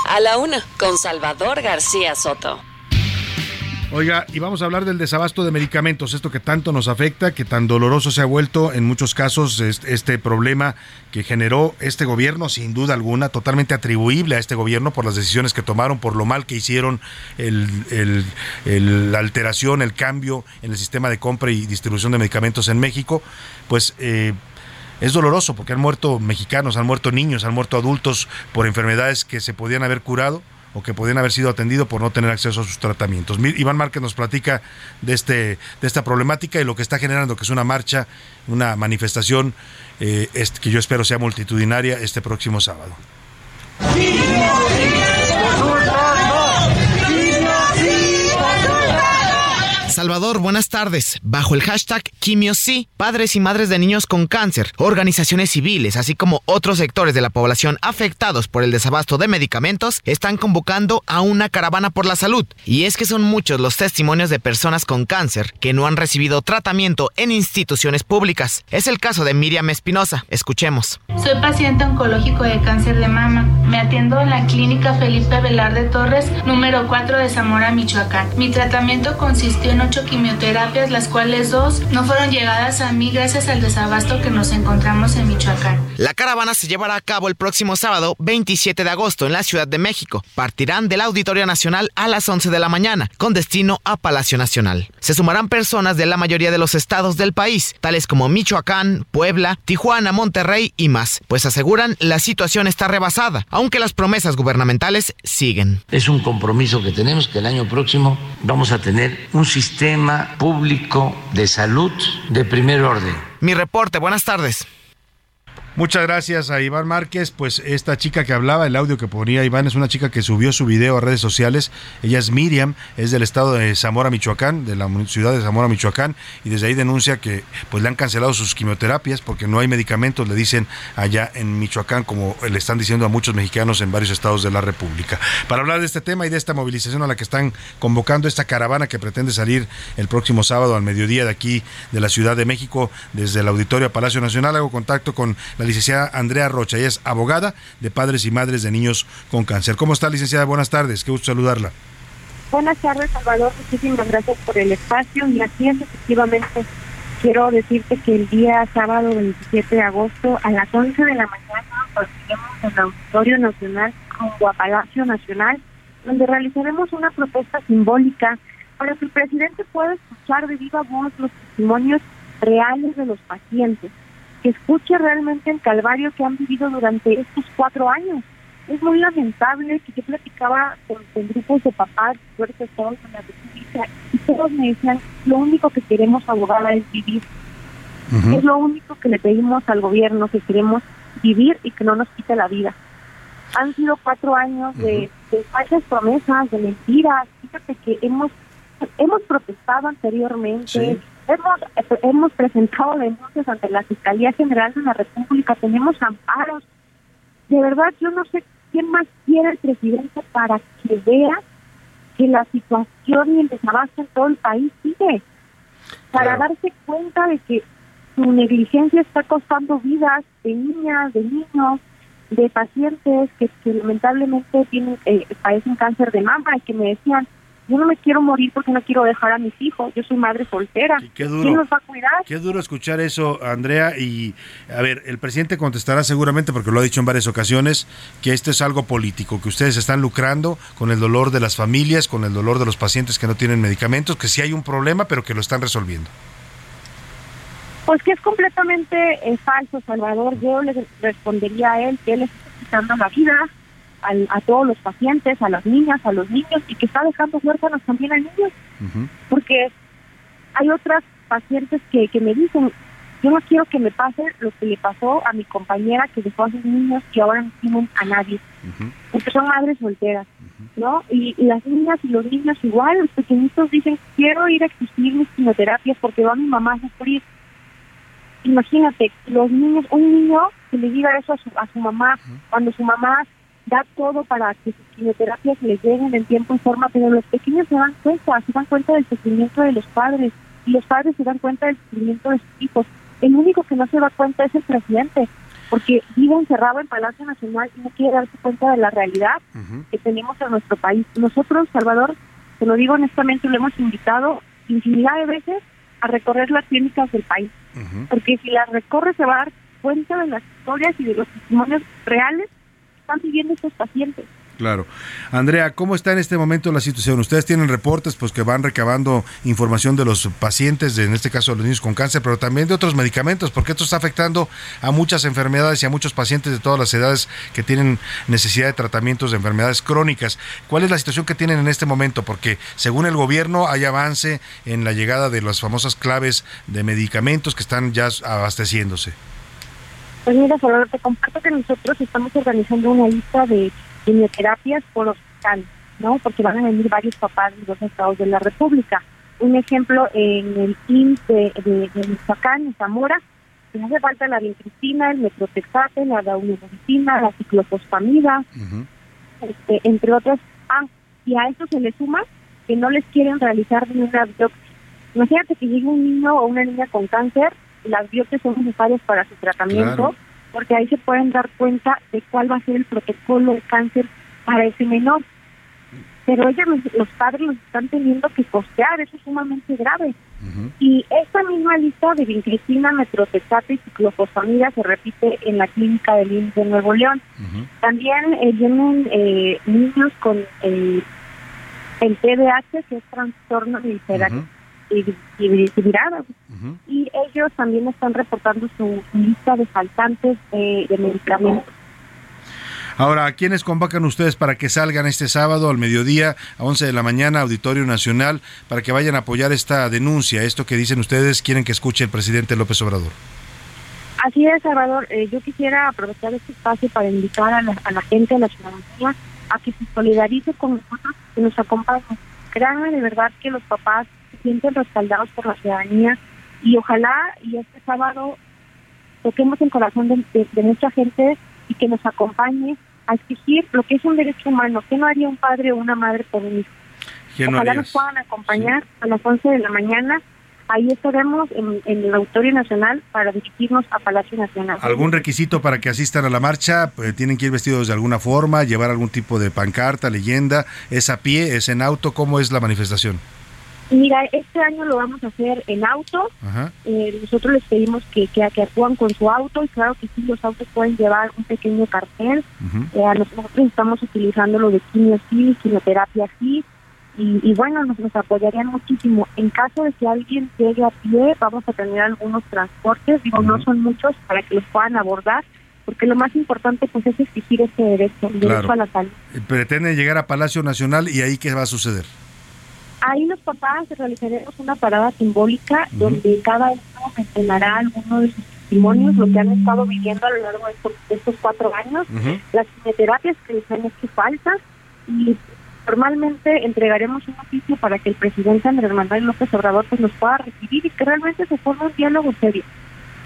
A la una, con Salvador García Soto. Oiga, y vamos a hablar del desabasto de medicamentos, esto que tanto nos afecta, que tan doloroso se ha vuelto en muchos casos este problema que generó este gobierno, sin duda alguna, totalmente atribuible a este gobierno por las decisiones que tomaron, por lo mal que hicieron, la alteración, el cambio en el sistema de compra y distribución de medicamentos en México, pues... Eh, es doloroso porque han muerto mexicanos, han muerto niños, han muerto adultos por enfermedades que se podían haber curado o que podían haber sido atendidos por no tener acceso a sus tratamientos. Iván Márquez nos platica de, este, de esta problemática y lo que está generando, que es una marcha, una manifestación eh, que yo espero sea multitudinaria este próximo sábado. Salvador, buenas tardes. Bajo el hashtag QuimioSí, padres y madres de niños con cáncer, organizaciones civiles, así como otros sectores de la población afectados por el desabasto de medicamentos, están convocando a una caravana por la salud. Y es que son muchos los testimonios de personas con cáncer que no han recibido tratamiento en instituciones públicas. Es el caso de Miriam Espinosa. Escuchemos. Soy paciente oncológico de cáncer de mama. Me atiendo en la clínica Felipe Velarde Torres, número 4 de Zamora, Michoacán. Mi tratamiento consistió en ocho quimioterapias, las cuales dos no fueron llegadas a mí gracias al desabasto que nos encontramos en Michoacán. La caravana se llevará a cabo el próximo sábado 27 de agosto en la Ciudad de México. Partirán del Auditorio Nacional a las 11 de la mañana, con destino a Palacio Nacional. Se sumarán personas de la mayoría de los estados del país, tales como Michoacán, Puebla, Tijuana, Monterrey y más, pues aseguran la situación está rebasada, aunque las promesas gubernamentales siguen. Es un compromiso que tenemos que el año próximo vamos a tener un sistema sistema público de salud de primer orden. Mi reporte, buenas tardes. Muchas gracias a Iván Márquez. Pues esta chica que hablaba, el audio que ponía Iván, es una chica que subió su video a redes sociales. Ella es Miriam, es del estado de Zamora, Michoacán, de la ciudad de Zamora, Michoacán, y desde ahí denuncia que pues le han cancelado sus quimioterapias porque no hay medicamentos, le dicen allá en Michoacán, como le están diciendo a muchos mexicanos en varios estados de la República. Para hablar de este tema y de esta movilización a la que están convocando esta caravana que pretende salir el próximo sábado al mediodía de aquí de la Ciudad de México, desde el Auditorio Palacio Nacional, hago contacto con la licenciada Andrea Rocha. Ella es abogada de padres y madres de niños con cáncer. ¿Cómo está, licenciada? Buenas tardes. Qué gusto saludarla. Buenas tardes, Salvador. Muchísimas gracias por el espacio. Y así es, efectivamente, quiero decirte que el día sábado 27 de agosto a las 11 de la mañana partiremos en el Auditorio Nacional con a Palacio Nacional, donde realizaremos una propuesta simbólica para que el presidente pueda escuchar de viva voz los testimonios reales de los pacientes que escuche realmente el calvario que han vivido durante estos cuatro años. Es muy lamentable que yo platicaba con, grupos de papás fuertes todos en la República y todos me decían, lo único que queremos abogada es vivir. Es lo único que le pedimos al gobierno, que queremos vivir y que no nos quite la vida. Han sido cuatro años de, de falsas promesas, de mentiras. Fíjate que hemos hemos protestado anteriormente, Hemos, hemos presentado denuncias ante la Fiscalía General de la República, tenemos amparos. De verdad, yo no sé quién más quiere el presidente para que vea que la situación y el desabasto en todo el país sigue. Para darse cuenta de que su negligencia está costando vidas de niñas, de niños, de pacientes que, lamentablemente tienen eh, padecen cáncer de mama y que me decían, yo no me quiero morir porque no quiero dejar a mis hijos. Yo soy madre soltera. qué duro, ¿Quién nos va a cuidar? Qué duro escuchar eso, Andrea. Y a ver, el presidente contestará seguramente, porque lo ha dicho en varias ocasiones, que esto es algo político, que ustedes están lucrando con el dolor de las familias, con el dolor de los pacientes que no tienen medicamentos, que sí hay un problema, pero que lo están resolviendo. Pues que es completamente eh, falso, Salvador. Yo le respondería a él que él está quitando la vida a todos los pacientes, a las niñas, a los niños y que está dejando huérfanos también a niños. Porque hay otras pacientes que, que me dicen, yo no quiero que me pase lo que le pasó a mi compañera que dejó a sus niños y ahora no tienen a nadie, porque son madres solteras, ¿no? Y, las niñas y los niños igual, los pequeñitos dicen, quiero ir a exigir mis quimioterapias porque va mi mamá a sufrir. Imagínate, los niños, un niño que le diga eso a su, a su mamá, cuando su mamá da todo para que sus quimioterapias les lleguen en tiempo y forma, pero los pequeños se dan cuenta, se dan cuenta del sufrimiento de los padres y los padres se dan cuenta del sufrimiento de sus hijos. El único que no se da cuenta es el presidente, porque vive encerrado en Palacio Nacional y no quiere darse cuenta de la realidad que tenemos en nuestro país. Nosotros, Salvador, te lo digo honestamente, lo hemos invitado infinidad de veces a recorrer las clínicas del país, porque si las recorre se va a dar cuenta de las historias y de los testimonios reales están viviendo estos pacientes. Claro. Andrea, ¿cómo está en este momento la situación? Ustedes tienen reportes pues que van recabando información de los pacientes, de, en este caso de los niños con cáncer, pero también de otros medicamentos, porque esto está afectando a muchas enfermedades y a muchos pacientes de todas las edades que tienen necesidad de tratamientos de enfermedades crónicas. ¿Cuál es la situación que tienen en este momento? Porque según el gobierno hay avance en la llegada de las famosas claves de medicamentos que están ya abasteciéndose. Pues mira, Salvador, te comparto que nosotros estamos organizando una lista de quimioterapias por hospital, ¿no? Porque van a venir varios papás de los estados de la República. Un ejemplo, en el IMSS de, de, de Michoacán, en Zamora, pues hace falta la vincristina, el metrotexate, la daunomecina, la ciclofosfamida, este, entre otras. Ah, y a eso se le suma que no les quieren realizar ninguna biopsia. Imagínate que llegue un niño o una niña con cáncer, las biopsias son necesarias para su tratamiento. Claro porque ahí se pueden dar cuenta de cuál va a ser el protocolo de cáncer para ese menor. Pero ellos, los, padres, los están teniendo que costear, eso es sumamente grave. Y esta misma lista de vincristina, metrotexate y ciclofosfamida se repite en la clínica del IMSS de Nuevo León. También eh, vienen eh, niños con eh, el TDAH, que es trastorno de hibridado. Y ellos también están reportando su lista de faltantes de, de medicamentos. Ahora, ¿a quiénes convocan ustedes para que salgan este sábado al mediodía a 11 de la mañana, Auditorio Nacional, para que vayan a apoyar esta denuncia, esto que dicen ustedes, quieren que escuche el presidente López Obrador? Así es, Salvador. Eh, yo quisiera aprovechar este espacio para invitar a la, a la gente, a la ciudadanía, a que se solidarice con nosotros, que nos acompañen. Créanme de verdad que los papás sienten respaldados por la ciudadanía y ojalá y este sábado toquemos el corazón de, de, de nuestra gente y que nos acompañe a exigir lo que es un derecho humano. ¿Qué no haría un padre o una madre por un hijo? ¿Qué no Ojalá nos puedan acompañar a las 11 de la mañana. Ahí estaremos en, en el Auditorio Nacional para dirigirnos a Palacio Nacional. ¿Algún requisito para que asistan a la marcha? Eh, ¿Tienen que ir vestidos de alguna forma, llevar algún tipo de pancarta, leyenda? ¿Es a pie? ¿Es en auto? ¿Cómo es la manifestación? Mira, este año lo vamos a hacer en auto. Eh, nosotros les pedimos que, que, que actúan con su auto y claro que sí, los autos pueden llevar un pequeño cartel. Eh, nosotros estamos utilizando lo de quimio sí, quimioterapia sí. Y, y bueno, nos, nos apoyarían muchísimo. En caso de que alguien llegue a pie, vamos a tener algunos transportes, digo, no son muchos, para que los puedan abordar, porque lo más importante pues es exigir ese derecho, el derecho a la salud. Eh, Pretenden llegar a Palacio Nacional y ahí qué va a suceder. Ahí los papás realizaremos una parada simbólica donde cada uno mencionará alguno de sus testimonios, lo que han estado viviendo a lo largo de estos, de estos cuatro años, las quimioterapias que les han hecho falta y formalmente entregaremos un oficio para que el presidente Andrés Manuel López Obrador pues nos pueda recibir y que realmente se forme un diálogo serio,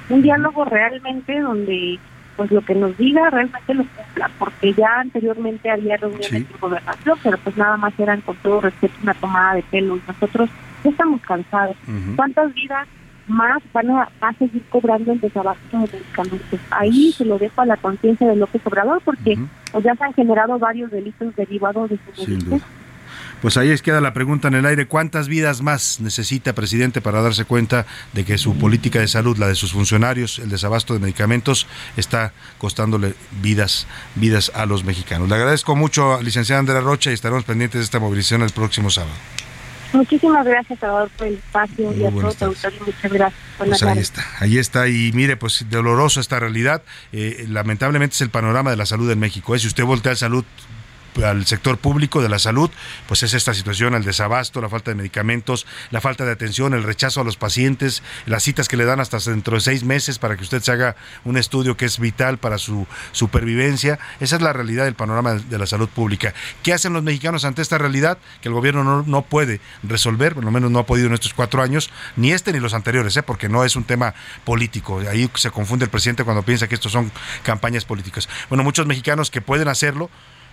un diálogo realmente donde pues lo que nos diga realmente lo cumpla, porque ya anteriormente había reuniones Sí. de gobernación, pero pues nada más eran con todo respeto una tomada de pelo y nosotros ya estamos cansados. ¿Cuántas vidas más van a, seguir cobrando el desabasto de medicamentos? Ahí se lo dejo a la conciencia de López Obrador, porque pues, ya se han generado varios delitos derivados de su. Pues ahí es queda la pregunta en el aire. ¿Cuántas vidas más necesita, presidente, para darse cuenta de que su política de salud, la de sus funcionarios, el desabasto de medicamentos, está costándole vidas, vidas a los mexicanos? Le agradezco mucho, licenciada Andrea Rocha, y estaremos pendientes de esta movilización el próximo sábado. Muchísimas gracias, Salvador, por el espacio y a todo tu auditorio. Muchas gracias. Pues ahí está, ahí está. Y mire, pues doloroso esta realidad. Eh, lamentablemente es el panorama de la salud en México. ¿eh? Si usted voltea al salud al sector público de la salud, pues es esta situación, el desabasto, la falta de medicamentos, la falta de atención, el rechazo a los pacientes, las citas que le dan hasta dentro de seis meses para que usted se haga un estudio que es vital para su supervivencia. Esa es la realidad del panorama de la salud pública. ¿Qué hacen los mexicanos ante esta realidad? Que el gobierno no, no puede resolver, por lo menos no ha podido en estos cuatro años, ni este ni los anteriores, ¿eh? porque no es un tema político. Ahí se confunde el presidente cuando piensa que estos son campañas políticas. Bueno, muchos mexicanos que pueden hacerlo,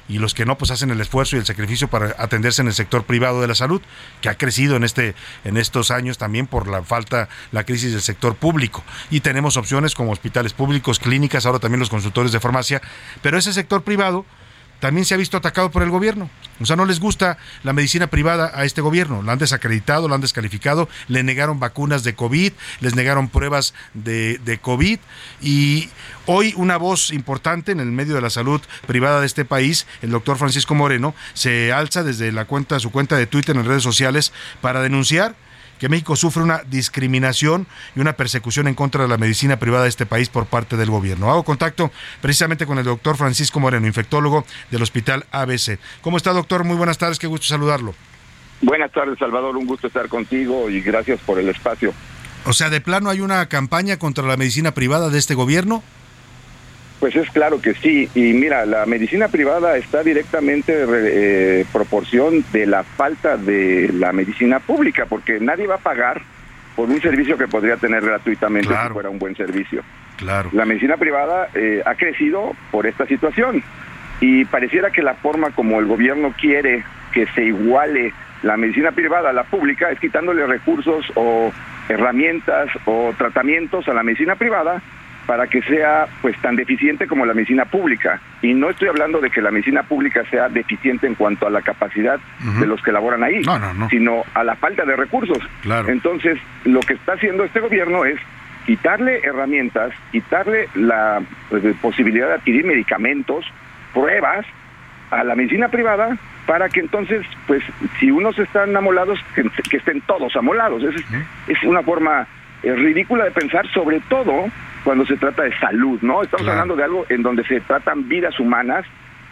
y los que no pues hacen el esfuerzo y el sacrificio para atenderse en el sector privado de la salud que ha crecido en este en estos años también por la falta la crisis del sector público. Y tenemos opciones como hospitales públicos clínicas ahora también los consultores de farmacia pero ese sector privado también se ha visto atacado por el gobierno. O sea, no les gusta la medicina privada a este gobierno. La han desacreditado, la han descalificado, le negaron vacunas de COVID, les negaron pruebas de, COVID. Y hoy una voz importante en el medio de la salud privada de este país, el doctor Francisco Moreno, se alza desde la cuenta, su cuenta de Twitter en redes sociales para denunciar que México sufre una discriminación y una persecución en contra de la medicina privada de este país por parte del gobierno. Hago contacto precisamente con el doctor Francisco Moreno, infectólogo del Hospital ABC. ¿Cómo está, doctor? Muy buenas tardes, qué gusto saludarlo. Buenas tardes, Salvador, un gusto estar contigo y gracias por el espacio. O sea, de plano hay una campaña contra la medicina privada de este gobierno. Pues es claro que sí. Y mira, la medicina privada está directamente eh, proporción de la falta de la medicina pública, porque nadie va a pagar por un servicio que podría tener gratuitamente si fuera un buen servicio. Claro. La medicina privada eh, ha crecido por esta situación y pareciera que la forma como el gobierno quiere que se iguale la medicina privada a la pública es quitándole recursos o herramientas o tratamientos a la medicina privada para que sea pues tan deficiente como la medicina pública. Y no estoy hablando de que la medicina pública sea deficiente en cuanto a la capacidad de los que laboran ahí, sino a la falta de recursos. Entonces, lo que está haciendo este gobierno es quitarle herramientas, quitarle la pues, posibilidad de adquirir medicamentos, pruebas a la medicina privada para que entonces, pues, si unos están amolados, que, estén todos amolados. Es, es una forma eh, ridícula de pensar, sobre todo cuando se trata de salud, ¿no? Estamos hablando de algo en donde se tratan vidas humanas.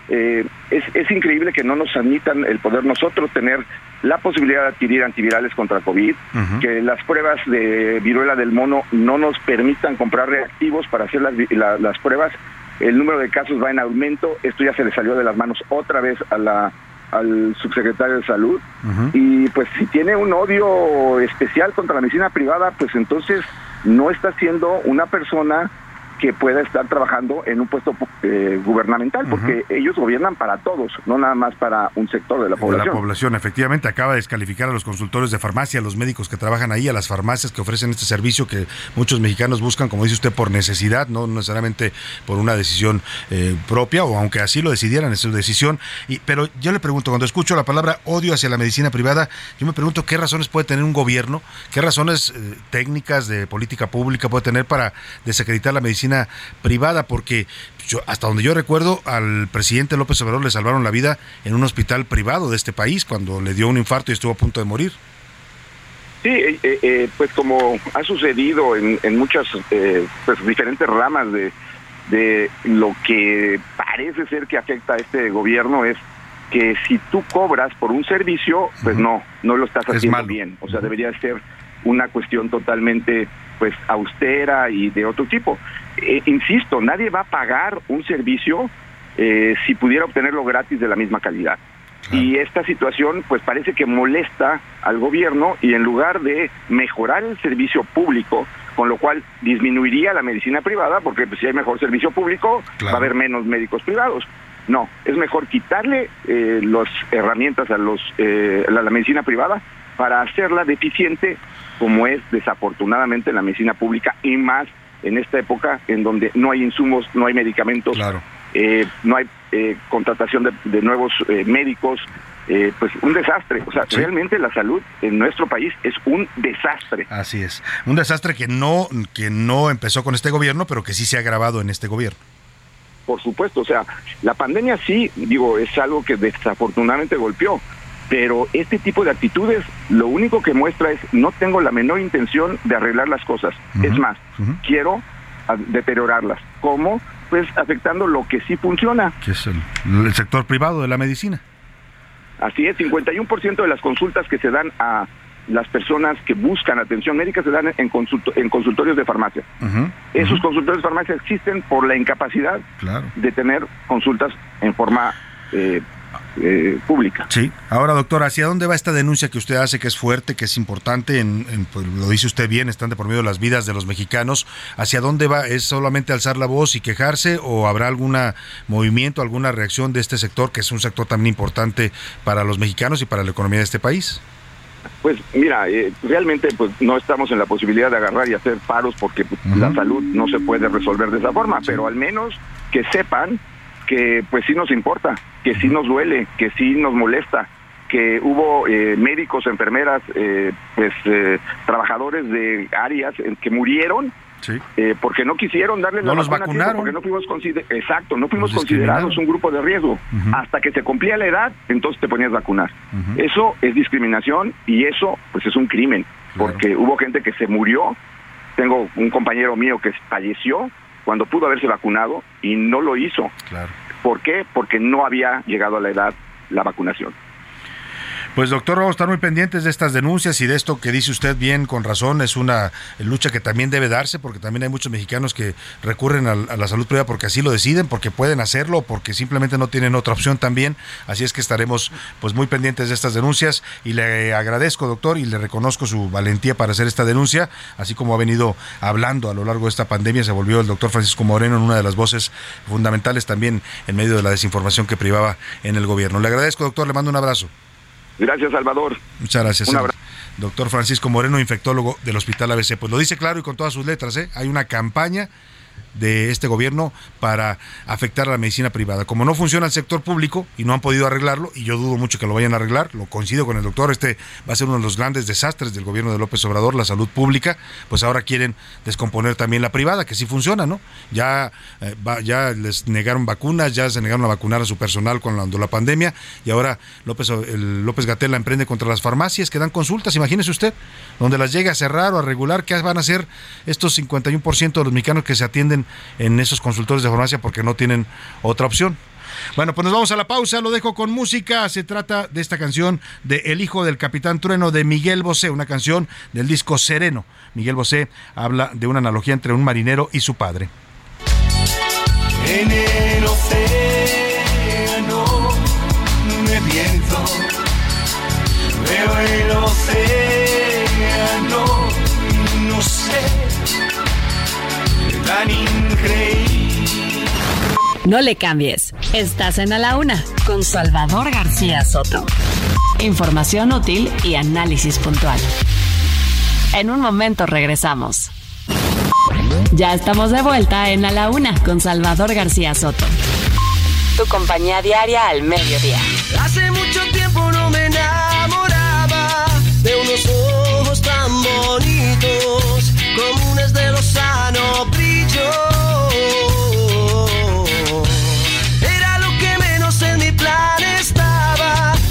Eh, es, es increíble que no nos admitan el poder nosotros tener la posibilidad de adquirir antivirales contra COVID, que las pruebas de viruela del mono no nos permitan comprar reactivos para hacer las, las pruebas. El número de casos va en aumento. Esto ya se le salió de las manos otra vez a la al subsecretario de salud. Y pues si tiene un odio especial contra la medicina privada pues entonces no está siendo una persona que pueda estar trabajando en un puesto eh, gubernamental, porque ellos gobiernan para todos, no nada más para un sector de la población. De la población, efectivamente, acaba de descalificar a los consultores de farmacia, a los médicos que trabajan ahí, a las farmacias que ofrecen este servicio que muchos mexicanos buscan, como dice usted, por necesidad, no necesariamente por una decisión eh, propia, o aunque así lo decidieran, es su decisión. Y, pero yo le pregunto, cuando escucho la palabra odio hacia la medicina privada, yo me pregunto qué razones puede tener un gobierno, qué razones eh, técnicas de política pública puede tener para desacreditar la medicina privada, porque yo, hasta donde yo recuerdo, al presidente López Obrador le salvaron la vida en un hospital privado de este país cuando le dio un infarto y estuvo a punto de morir. Sí, eh, eh, eh, pues como ha sucedido en, muchas pues, diferentes ramas de, de lo que parece ser que afecta a este gobierno es que si tú cobras por un servicio, pues no, no lo estás haciendo bien. O sea, debería ser una cuestión totalmente pues austera y de otro tipo. Eh, insisto, nadie va a pagar un servicio eh, si pudiera obtenerlo gratis de la misma calidad. Y esta situación pues parece que molesta al gobierno y en lugar de mejorar el servicio público, con lo cual disminuiría la medicina privada, porque pues, si hay mejor servicio público va a haber menos médicos privados. No, es mejor quitarle eh, las herramientas a, los, a la medicina privada para hacerla deficiente como es desafortunadamente en la medicina pública y más en esta época en donde no hay insumos, no hay medicamentos, eh, no hay eh, contratación de, nuevos eh, médicos, pues un desastre. O sea, realmente la salud en nuestro país es un desastre. Así es, un desastre que no que no empezó con este gobierno, pero que sí se ha agravado en este gobierno. Por supuesto, o sea, la pandemia sí, digo, es algo que desafortunadamente golpeó, pero este tipo de actitudes lo único que muestra es no tengo la menor intención de arreglar las cosas. Es más, quiero deteriorarlas. ¿Cómo? Pues afectando lo que sí funciona. Que es el, sector privado de la medicina. Así es, 51% de las consultas que se dan a las personas que buscan atención médica se dan en, en consultorios de farmacia. Esos consultorios de farmacia existen por la incapacidad de tener consultas en forma eh, eh, pública. Sí. Ahora, doctor, ¿hacia dónde va esta denuncia que usted hace, que es fuerte, que es importante? En, pues, lo dice usted bien, están de por medio de las vidas de los mexicanos. ¿Hacia dónde va? ¿Es solamente alzar la voz y quejarse o habrá algún movimiento, alguna reacción de este sector, que es un sector también importante para los mexicanos y para la economía de este país? Pues mira, eh, realmente pues no estamos en la posibilidad de agarrar y hacer paros porque pues, la salud no se puede resolver de esa forma, pero al menos que sepan que pues sí nos importa que sí nos duele, que sí nos molesta, que hubo eh, médicos, enfermeras, eh, pues eh, trabajadores de áreas que murieron porque no quisieron darles no la los vacunaron. porque no fuimos exacto, no fuimos considerados un grupo de riesgo. Hasta que se cumplía la edad, entonces te ponías a vacunar. Eso es discriminación y eso pues es un crimen, porque hubo gente que se murió. Tengo un compañero mío que falleció cuando pudo haberse vacunado y no lo hizo. Claro. ¿Por qué? Porque no había llegado a la edad la vacunación. Pues doctor, vamos a estar muy pendientes de estas denuncias y de esto que dice usted bien, con razón, es una lucha que también debe darse, porque también hay muchos mexicanos que recurren a, la salud privada porque así lo deciden, porque pueden hacerlo, porque simplemente no tienen otra opción también. Así es que estaremos pues muy pendientes de estas denuncias y le agradezco, doctor, y le reconozco su valentía para hacer esta denuncia, así como ha venido hablando a lo largo de esta pandemia, se volvió el doctor Francisco Moreno en una de las voces fundamentales también en medio de la desinformación que privaba en el gobierno. Le agradezco, doctor, le mando un abrazo. Gracias, Salvador. Muchas gracias. Un abrazo. Doctor Francisco Moreno, infectólogo del Hospital ABC. Pues lo dice claro y con todas sus letras, ¿eh? Hay una campaña de este gobierno para afectar a la medicina privada. Como no funciona el sector público y no han podido arreglarlo, y yo dudo mucho que lo vayan a arreglar, lo coincido con el doctor, este va a ser uno de los grandes desastres del gobierno de López Obrador, la salud pública, pues ahora quieren descomponer también la privada, que sí funciona, ¿no? Ya, eh, ya les negaron vacunas, ya se negaron a vacunar a su personal cuando la pandemia, y ahora López, el López Gatela emprende contra las farmacias que dan consultas, imagínese usted, donde las llega a cerrar o a regular, ¿qué van a hacer estos 51% de los mexicanos que se atienden en esos consultores de farmacia porque no tienen otra opción? Bueno, pues nos vamos a la pausa, lo dejo con música. Se trata de esta canción de El hijo del Capitán Trueno de Miguel Bosé, una canción del disco Sereno. Miguel Bosé habla de una analogía entre un marinero y su padre. En el océano me pienso, veo el océano, no sé, tan increíble. No le cambies. Estás en A la Una con Salvador García Soto. Información útil y análisis puntual. En un momento regresamos. Ya estamos de vuelta en A la Una con Salvador García Soto. Tu compañía diaria al mediodía. Hace mucho tiempo no me enamoraba de unos ojos tan bonitos, comunes de lozano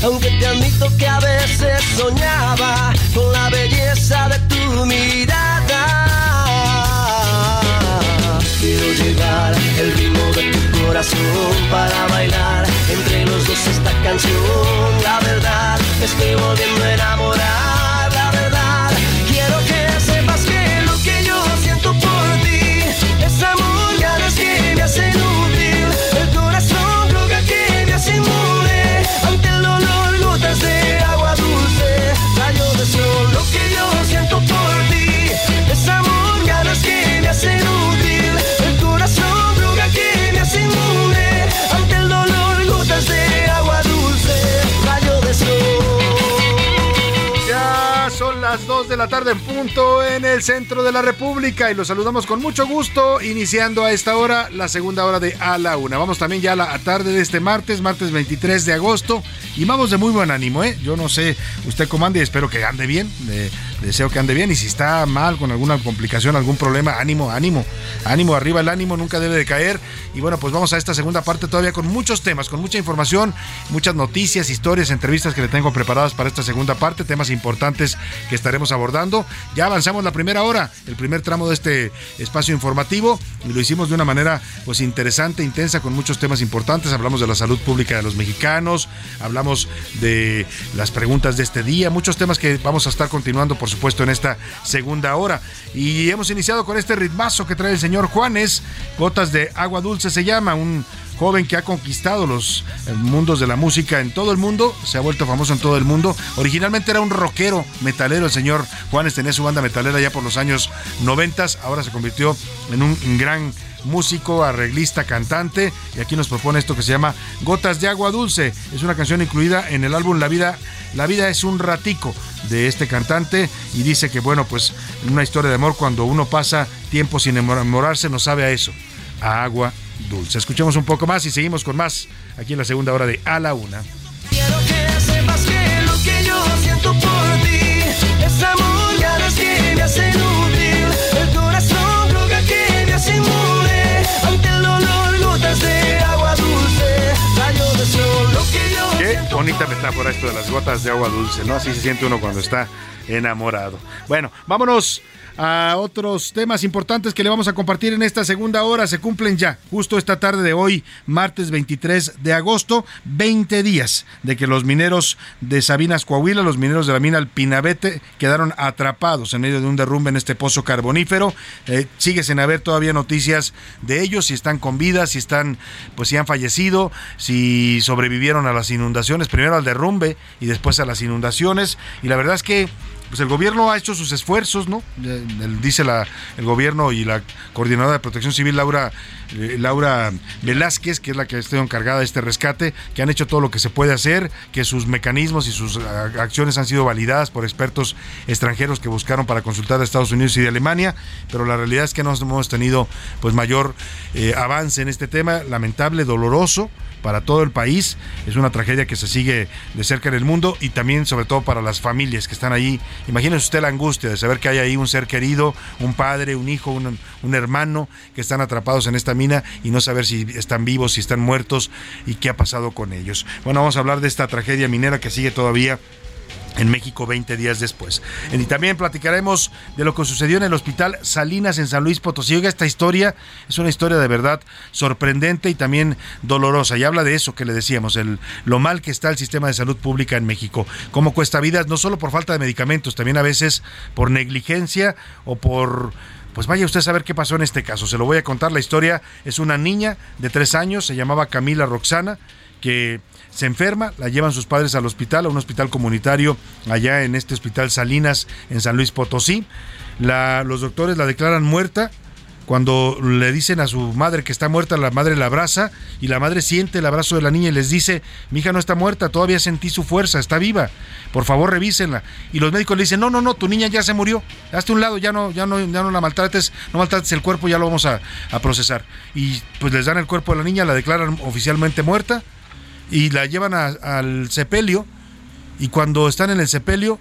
aunque te admito que a veces soñaba con la belleza de tu mirada. Quiero llevar el ritmo de tu corazón para bailar entre los dos esta canción. La verdad, estoy volviendo a tarde en punto en el centro de la República y los saludamos con mucho gusto, iniciando a esta hora la segunda hora de A la Una. Vamos también ya a la tarde de este martes, martes 23 de agosto, y vamos de muy buen ánimo, ¿eh? Yo no sé usted cómo ande espero que ande bien, deseo que ande bien, y si está mal, con alguna complicación, algún problema, ánimo, ánimo, ánimo, arriba el ánimo, nunca debe de caer. Y bueno, pues vamos a esta segunda parte todavía con muchos temas, con mucha información, muchas noticias, historias, entrevistas que le tengo preparadas para esta segunda parte, temas importantes que estaremos abordando. Ya avanzamos la primera hora, el primer tramo de este espacio informativo y lo hicimos de una manera pues interesante, intensa, con muchos temas importantes. Hablamos de la salud pública de los mexicanos, hablamos de las preguntas de este día, muchos temas que vamos a estar continuando, por supuesto, en esta segunda hora. Y hemos iniciado con este ritmazo que trae el señor Juanes, Gotas de Agua Dulce se llama, un joven que ha conquistado los eh, mundos de la música en todo el mundo, se ha vuelto famoso en todo el mundo. Originalmente era un rockero metalero, el señor Juanes tenía su banda metalera ya por los años 90, ahora se convirtió en un gran músico, arreglista, cantante, y aquí nos propone esto que se llama Gotas de Agua Dulce. Es una canción incluida en el álbum La Vida, La Vida es un ratico de este cantante y dice que bueno, pues una historia de amor cuando uno pasa tiempo sin enamorarse no sabe a eso, a agua dulce. Escuchemos un poco más y seguimos con más aquí en la segunda hora de A la Una. Quiero que sepas que lo que yo siento por ti es amor, ganas que me hacen útil. El corazón droga que me hace inmune. Ante el dolor, gotas de agua dulce. Rayo de sol, lo que yo Qué bonita metáfora esto de las gotas de agua dulce, ¿no? Así se siente uno cuando está enamorado. Bueno, vámonos a otros temas importantes que le vamos a compartir en esta segunda hora. Se cumplen ya, justo esta tarde de hoy, martes 23 de agosto, 20 días de que los mineros de Sabinas, Coahuila, los mineros de la mina Alpinabete, quedaron atrapados en medio de un derrumbe en este pozo carbonífero. Eh, sigue sin haber todavía noticias de ellos, si están con vida, si están, pues si han fallecido, si sobrevivieron a las inundaciones, primero al derrumbe y después a las inundaciones. Y la verdad es que pues el gobierno ha hecho sus esfuerzos, ¿no? Dice la, el gobierno y la coordinadora de protección civil, Laura, eh, Laura Velázquez, que es la que está encargada de este rescate, que han hecho todo lo que se puede hacer, que sus mecanismos y sus acciones han sido validadas por expertos extranjeros que buscaron para consultar de Estados Unidos y de Alemania, pero la realidad es que no hemos tenido pues mayor eh, avance en este tema, lamentable, doloroso para todo el país. Es una tragedia que se sigue de cerca en el mundo y también sobre todo para las familias que están ahí. Imagínese usted la angustia de saber que hay ahí un ser querido, un padre, un hijo, un, un hermano que están atrapados en esta mina y no saber si están vivos, si están muertos y qué ha pasado con ellos. Bueno, vamos a hablar de esta tragedia minera que sigue todavía en México 20 días después. Y también platicaremos de lo que sucedió en el hospital Salinas en San Luis Potosí. Oiga, esta historia es una historia de verdad sorprendente y también dolorosa. Y habla de eso que le decíamos, el, lo mal que está el sistema de salud pública en México. Cómo cuesta vidas, no solo por falta de medicamentos, también a veces por negligencia o por pues vaya usted a saber qué pasó en este caso. Se lo voy a contar. La historia es una niña de tres años, se llamaba Camila Roxana, que se enferma, la llevan sus padres al hospital, a un hospital comunitario allá en este hospital Salinas, en San Luis Potosí. La- los doctores la declaran muerta. Cuando le dicen a su madre que está muerta, la madre la abraza y la madre siente el abrazo de la niña y les dice, mi hija no está muerta, todavía sentí su fuerza, está viva, por favor revísenla. Y los médicos le dicen, no, no, no, tu niña ya se murió, hazte un lado, ya no, ya no, ya no la maltrates, no maltrates el cuerpo, ya lo vamos a, a procesar. Y pues les dan el cuerpo de la niña, la declaran oficialmente muerta y la llevan a- al sepelio y cuando están en el sepelio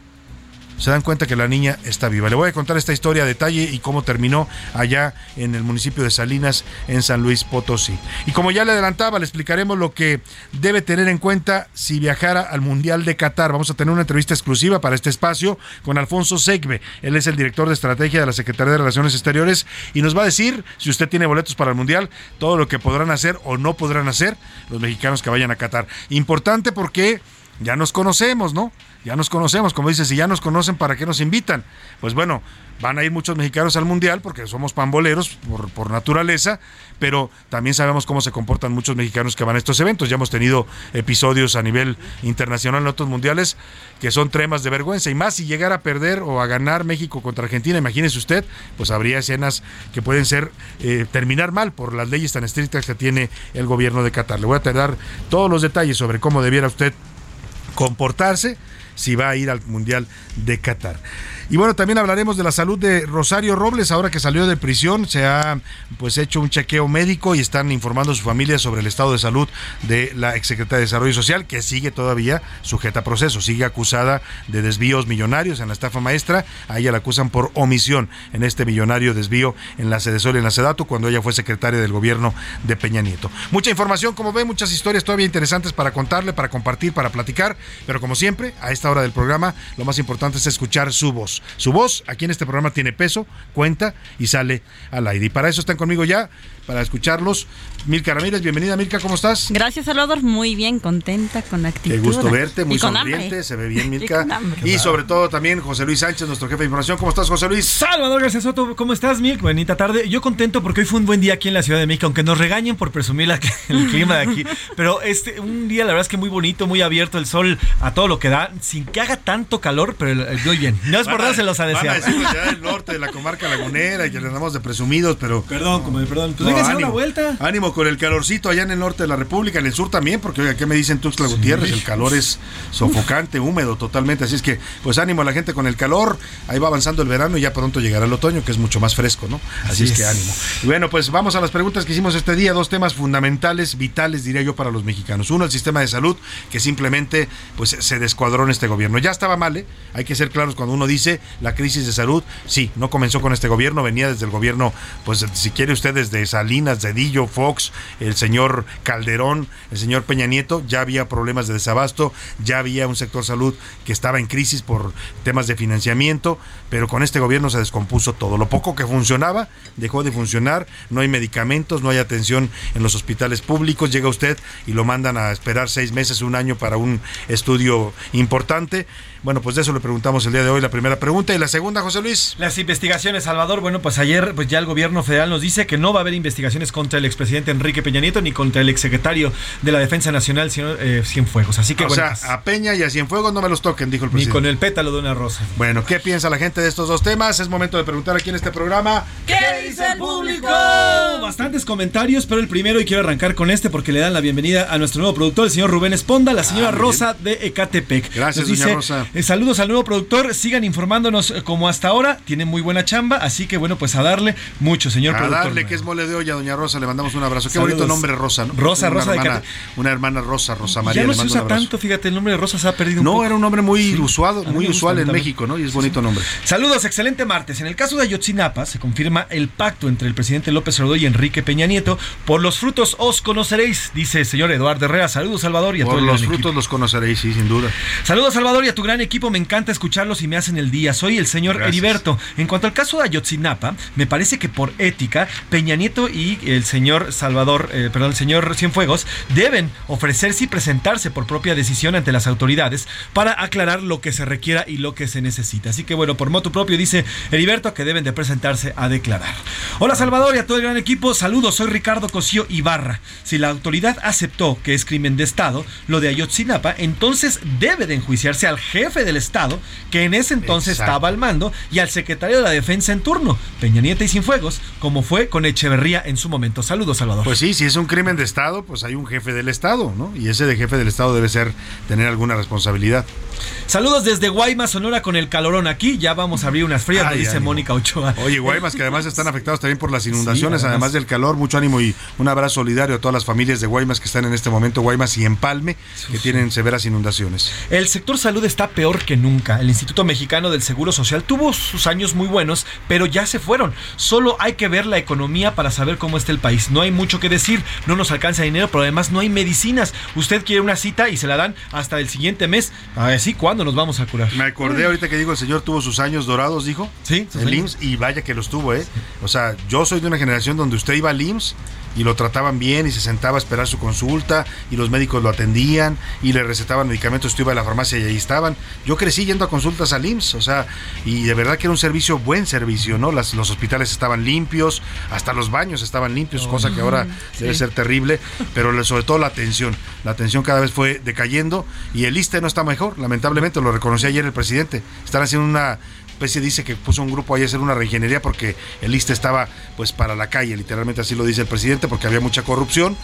se dan cuenta que la niña está viva. Le voy a contar esta historia a detalle y cómo terminó allá en el municipio de Salinas, en San Luis Potosí. Y como ya le adelantaba, le explicaremos lo que debe tener en cuenta si viajara al Mundial de Qatar. Vamos a tener una entrevista exclusiva para este espacio con Alfonso Segbe. Él es el director de estrategia de la Secretaría de Relaciones Exteriores y nos va a decir, si usted tiene boletos para el Mundial, todo lo que podrán hacer o no podrán hacer los mexicanos que vayan a Qatar. Importante porque ya nos conocemos, ¿no? Ya nos conocemos, como dice, si ya nos conocen, ¿para qué nos invitan? Pues bueno, van a ir muchos mexicanos al Mundial porque somos pamboleros por, por naturaleza, pero también sabemos cómo se comportan muchos mexicanos que van a estos eventos. Ya hemos tenido episodios a nivel internacional en otros mundiales que son tremas de vergüenza y más si llegara a perder o a ganar México contra Argentina, imagínese usted, pues habría escenas que pueden ser eh, terminar mal por las leyes tan estrictas que tiene el gobierno de Qatar. Le voy a dar todos los detalles sobre cómo debiera usted comportarse si va a ir al Mundial de Qatar. Y bueno, también hablaremos de la salud de Rosario Robles, ahora que salió de prisión, se ha pues hecho un chequeo médico y están informando a su familia sobre el estado de salud de la exsecretaria de Desarrollo Social, que sigue todavía sujeta a proceso, sigue acusada de desvíos millonarios en la estafa maestra, a ella la acusan por omisión en este millonario desvío en la Sedesol y en la Sedatu, cuando ella fue secretaria del gobierno de Peña Nieto. Mucha información, como ven, muchas historias todavía interesantes para contarle, para compartir, para platicar, pero como siempre, a esta hora del programa, lo más importante es escuchar su voz. Su voz aquí en este programa tiene peso, cuenta y sale al aire. Y para eso están conmigo ya, para escucharlos. Milka Ramírez, bienvenida Milka, ¿cómo estás? Gracias, Salvador. Muy bien, contenta, con actitud. Qué gusto verte, muy sonriente, hambre. se ve *laughs* bien Y Milka. con hambre. Y sobre todo también José Luis Sánchez, nuestro jefe de información. ¿Cómo estás, José Luis? Salvador García Soto, ¿cómo estás, Milk? Bonita tarde. Yo contento porque hoy fue un buen día aquí en la Ciudad de México, aunque nos regañen por presumir la- *laughs* el clima de aquí. Pero este, un día, la verdad es que muy bonito, muy abierto, el sol a todo lo que da. sin que haga tanto calor, pero eh, doy bien. No es por Van a- dárselos a Van a ya del norte de la comarca lagunera y que le andamos de presumidos, pero. Perdón, como perdón. Pues a dar una vuelta. Ánimo con el calorcito allá en el norte de la República, en el sur también, porque oiga, ¿qué me dicen Tuxtla Gutiérrez? El calor es sofocante, húmedo totalmente. Así es que, pues ánimo a la gente con el calor. Ahí va avanzando el verano y ya pronto llegará el otoño, que es mucho más fresco, ¿no? Así, Así es, que ánimo. Y bueno, pues vamos a las preguntas que hicimos este día. Dos temas fundamentales, vitales, diría yo, para los mexicanos. Uno, el sistema de salud, que simplemente pues se descuadró en este gobierno. Ya estaba mal, ¿eh? Hay que ser claros cuando uno dice la crisis de salud. Sí, no comenzó con este gobierno, venía desde el gobierno, pues si quiere usted, desde Salinas, Cedillo, Fox, el señor Calderón, el señor Peña Nieto, ya había problemas de desabasto, ya había un sector salud que estaba en crisis por temas de financiamiento, pero con este gobierno se descompuso todo. Lo poco que funcionaba dejó de funcionar, no hay medicamentos, no hay atención en los hospitales públicos, llega usted y lo mandan a esperar seis meses, un año para un estudio importante. Bueno, pues de eso le preguntamos el día de hoy la primera pregunta y la segunda, José Luis. Las investigaciones, Salvador. Bueno, pues ayer pues ya el gobierno federal nos dice que no va a haber investigaciones contra el expresidente Enrique Peña Nieto ni contra el exsecretario de la Defensa Nacional, señor eh, Cienfuegos. Así que o bueno, sea, pues, a Peña y a Cienfuegos no me los toquen, dijo el ni presidente. con el pétalo de una rosa. Bueno, ¿qué piensa la gente de estos dos temas? Es momento de preguntar aquí en este programa. ¿Qué dice el público? Bastantes comentarios, pero el primero y quiero arrancar con este porque le dan la bienvenida a nuestro nuevo productor, el señor Rubén Esponda, la señora Ah, muy Rosa de Ecatepec. Gracias, doña Rosa. Eh, saludos al nuevo productor, sigan informándonos eh, como hasta ahora, tienen muy buena chamba, así que bueno, pues a darle mucho, señor A productor. darle que es mole de olla, doña Rosa, le mandamos un abrazo. Qué Saludos. bonito nombre, Rosa, ¿no? Rosa, Una Rosa de hermana, Cate- Una hermana Rosa, Rosa María. ya no se usa tanto, fíjate, el nombre de Rosa se ha perdido un No, poco. era un nombre muy Sí. A muy usual en también. México, ¿no? Y es bonito nombre. Saludos, excelente martes. En el caso de Ayotzinapa se confirma el pacto entre el presidente López Obrador y Enrique Peña Nieto. Por los frutos os conoceréis, dice el señor Eduardo Herrera. Saludos, Salvador, y a Por todo el los frutos los conoceréis, sí, sin duda. equipo. Saludos, Salvador, y a tu gran equipo. Me encanta escucharlos y me hacen el día. Soy el señor Gracias. Heriberto. En cuanto al caso de Ayotzinapa, me parece que por ética, Peña Nieto y el señor Salvador, eh, perdón, el señor Cienfuegos, deben ofrecerse y presentarse por propia decisión ante las autoridades para aclarar lo que se requiera y lo que se necesita. Así que bueno, por moto propio dice Heriberto que deben de presentarse a declarar. Hola Salvador y a todo el gran equipo, saludos, soy Ricardo Cosío Ibarra. Si la autoridad aceptó que es crimen de Estado, lo de Ayotzinapa, entonces debe de enjuiciarse al jefe del Estado, que en ese entonces Exacto. estaba al mando, y al secretario de la Defensa en turno, Peña Nieto y Cienfuegos, como fue con Echeverría en su momento. Saludos, Salvador. Pues sí, si es un crimen de Estado, pues hay un jefe del Estado, ¿no? Y ese de jefe del Estado debe ser tener alguna responsabilidad. Saludos desde Guaymas, Sonora, con el calorón aquí. Ya vamos a abrir unas frías, Ay, dice ánimo. Mónica Ochoa. Oye, Guaymas, que además están afectados también por las inundaciones, Sí, además. además. del calor, mucho ánimo y un abrazo solidario a todas las familias de Guaymas que están en este momento, Guaymas y Empalme, que tienen severas inundaciones. El sector salud está peor que nunca. El Instituto Mexicano del Seguro Social tuvo sus años muy buenos, pero ya se fueron. Solo hay que ver la economía para saber cómo está el país. No hay mucho que decir, no nos alcanza dinero, pero además no hay medicinas. Usted quiere una cita y se la dan hasta el siguiente mes. A ver, sí, ¿cuándo nos vamos a curar? Me acordé ahorita que digo, el señor tuvo sus años dorados, dijo. Sí, el. IMSS, y vaya que los tuvo, ¿eh? O sea, yo soy de una generación donde usted iba al IMSS y lo trataban bien y se sentaba a esperar su consulta y los médicos lo atendían y le recetaban medicamentos, usted iba a la farmacia y ahí estaban. Yo crecí yendo a consultas al IMSS, o sea, y de verdad que era un servicio, buen servicio, ¿no? Las, los hospitales estaban limpios, hasta los baños estaban limpios, cosa que ahora debe ser terrible, pero sobre todo la atención. La atención cada vez fue decayendo y el ISTE no está mejor, lamentablemente, lo reconoció ayer el presidente. Están haciendo una especie, dice que puso un grupo ahí a hacer una reingeniería porque el ISTE estaba pues para la calle, literalmente así lo dice el presidente, porque había mucha corrupción.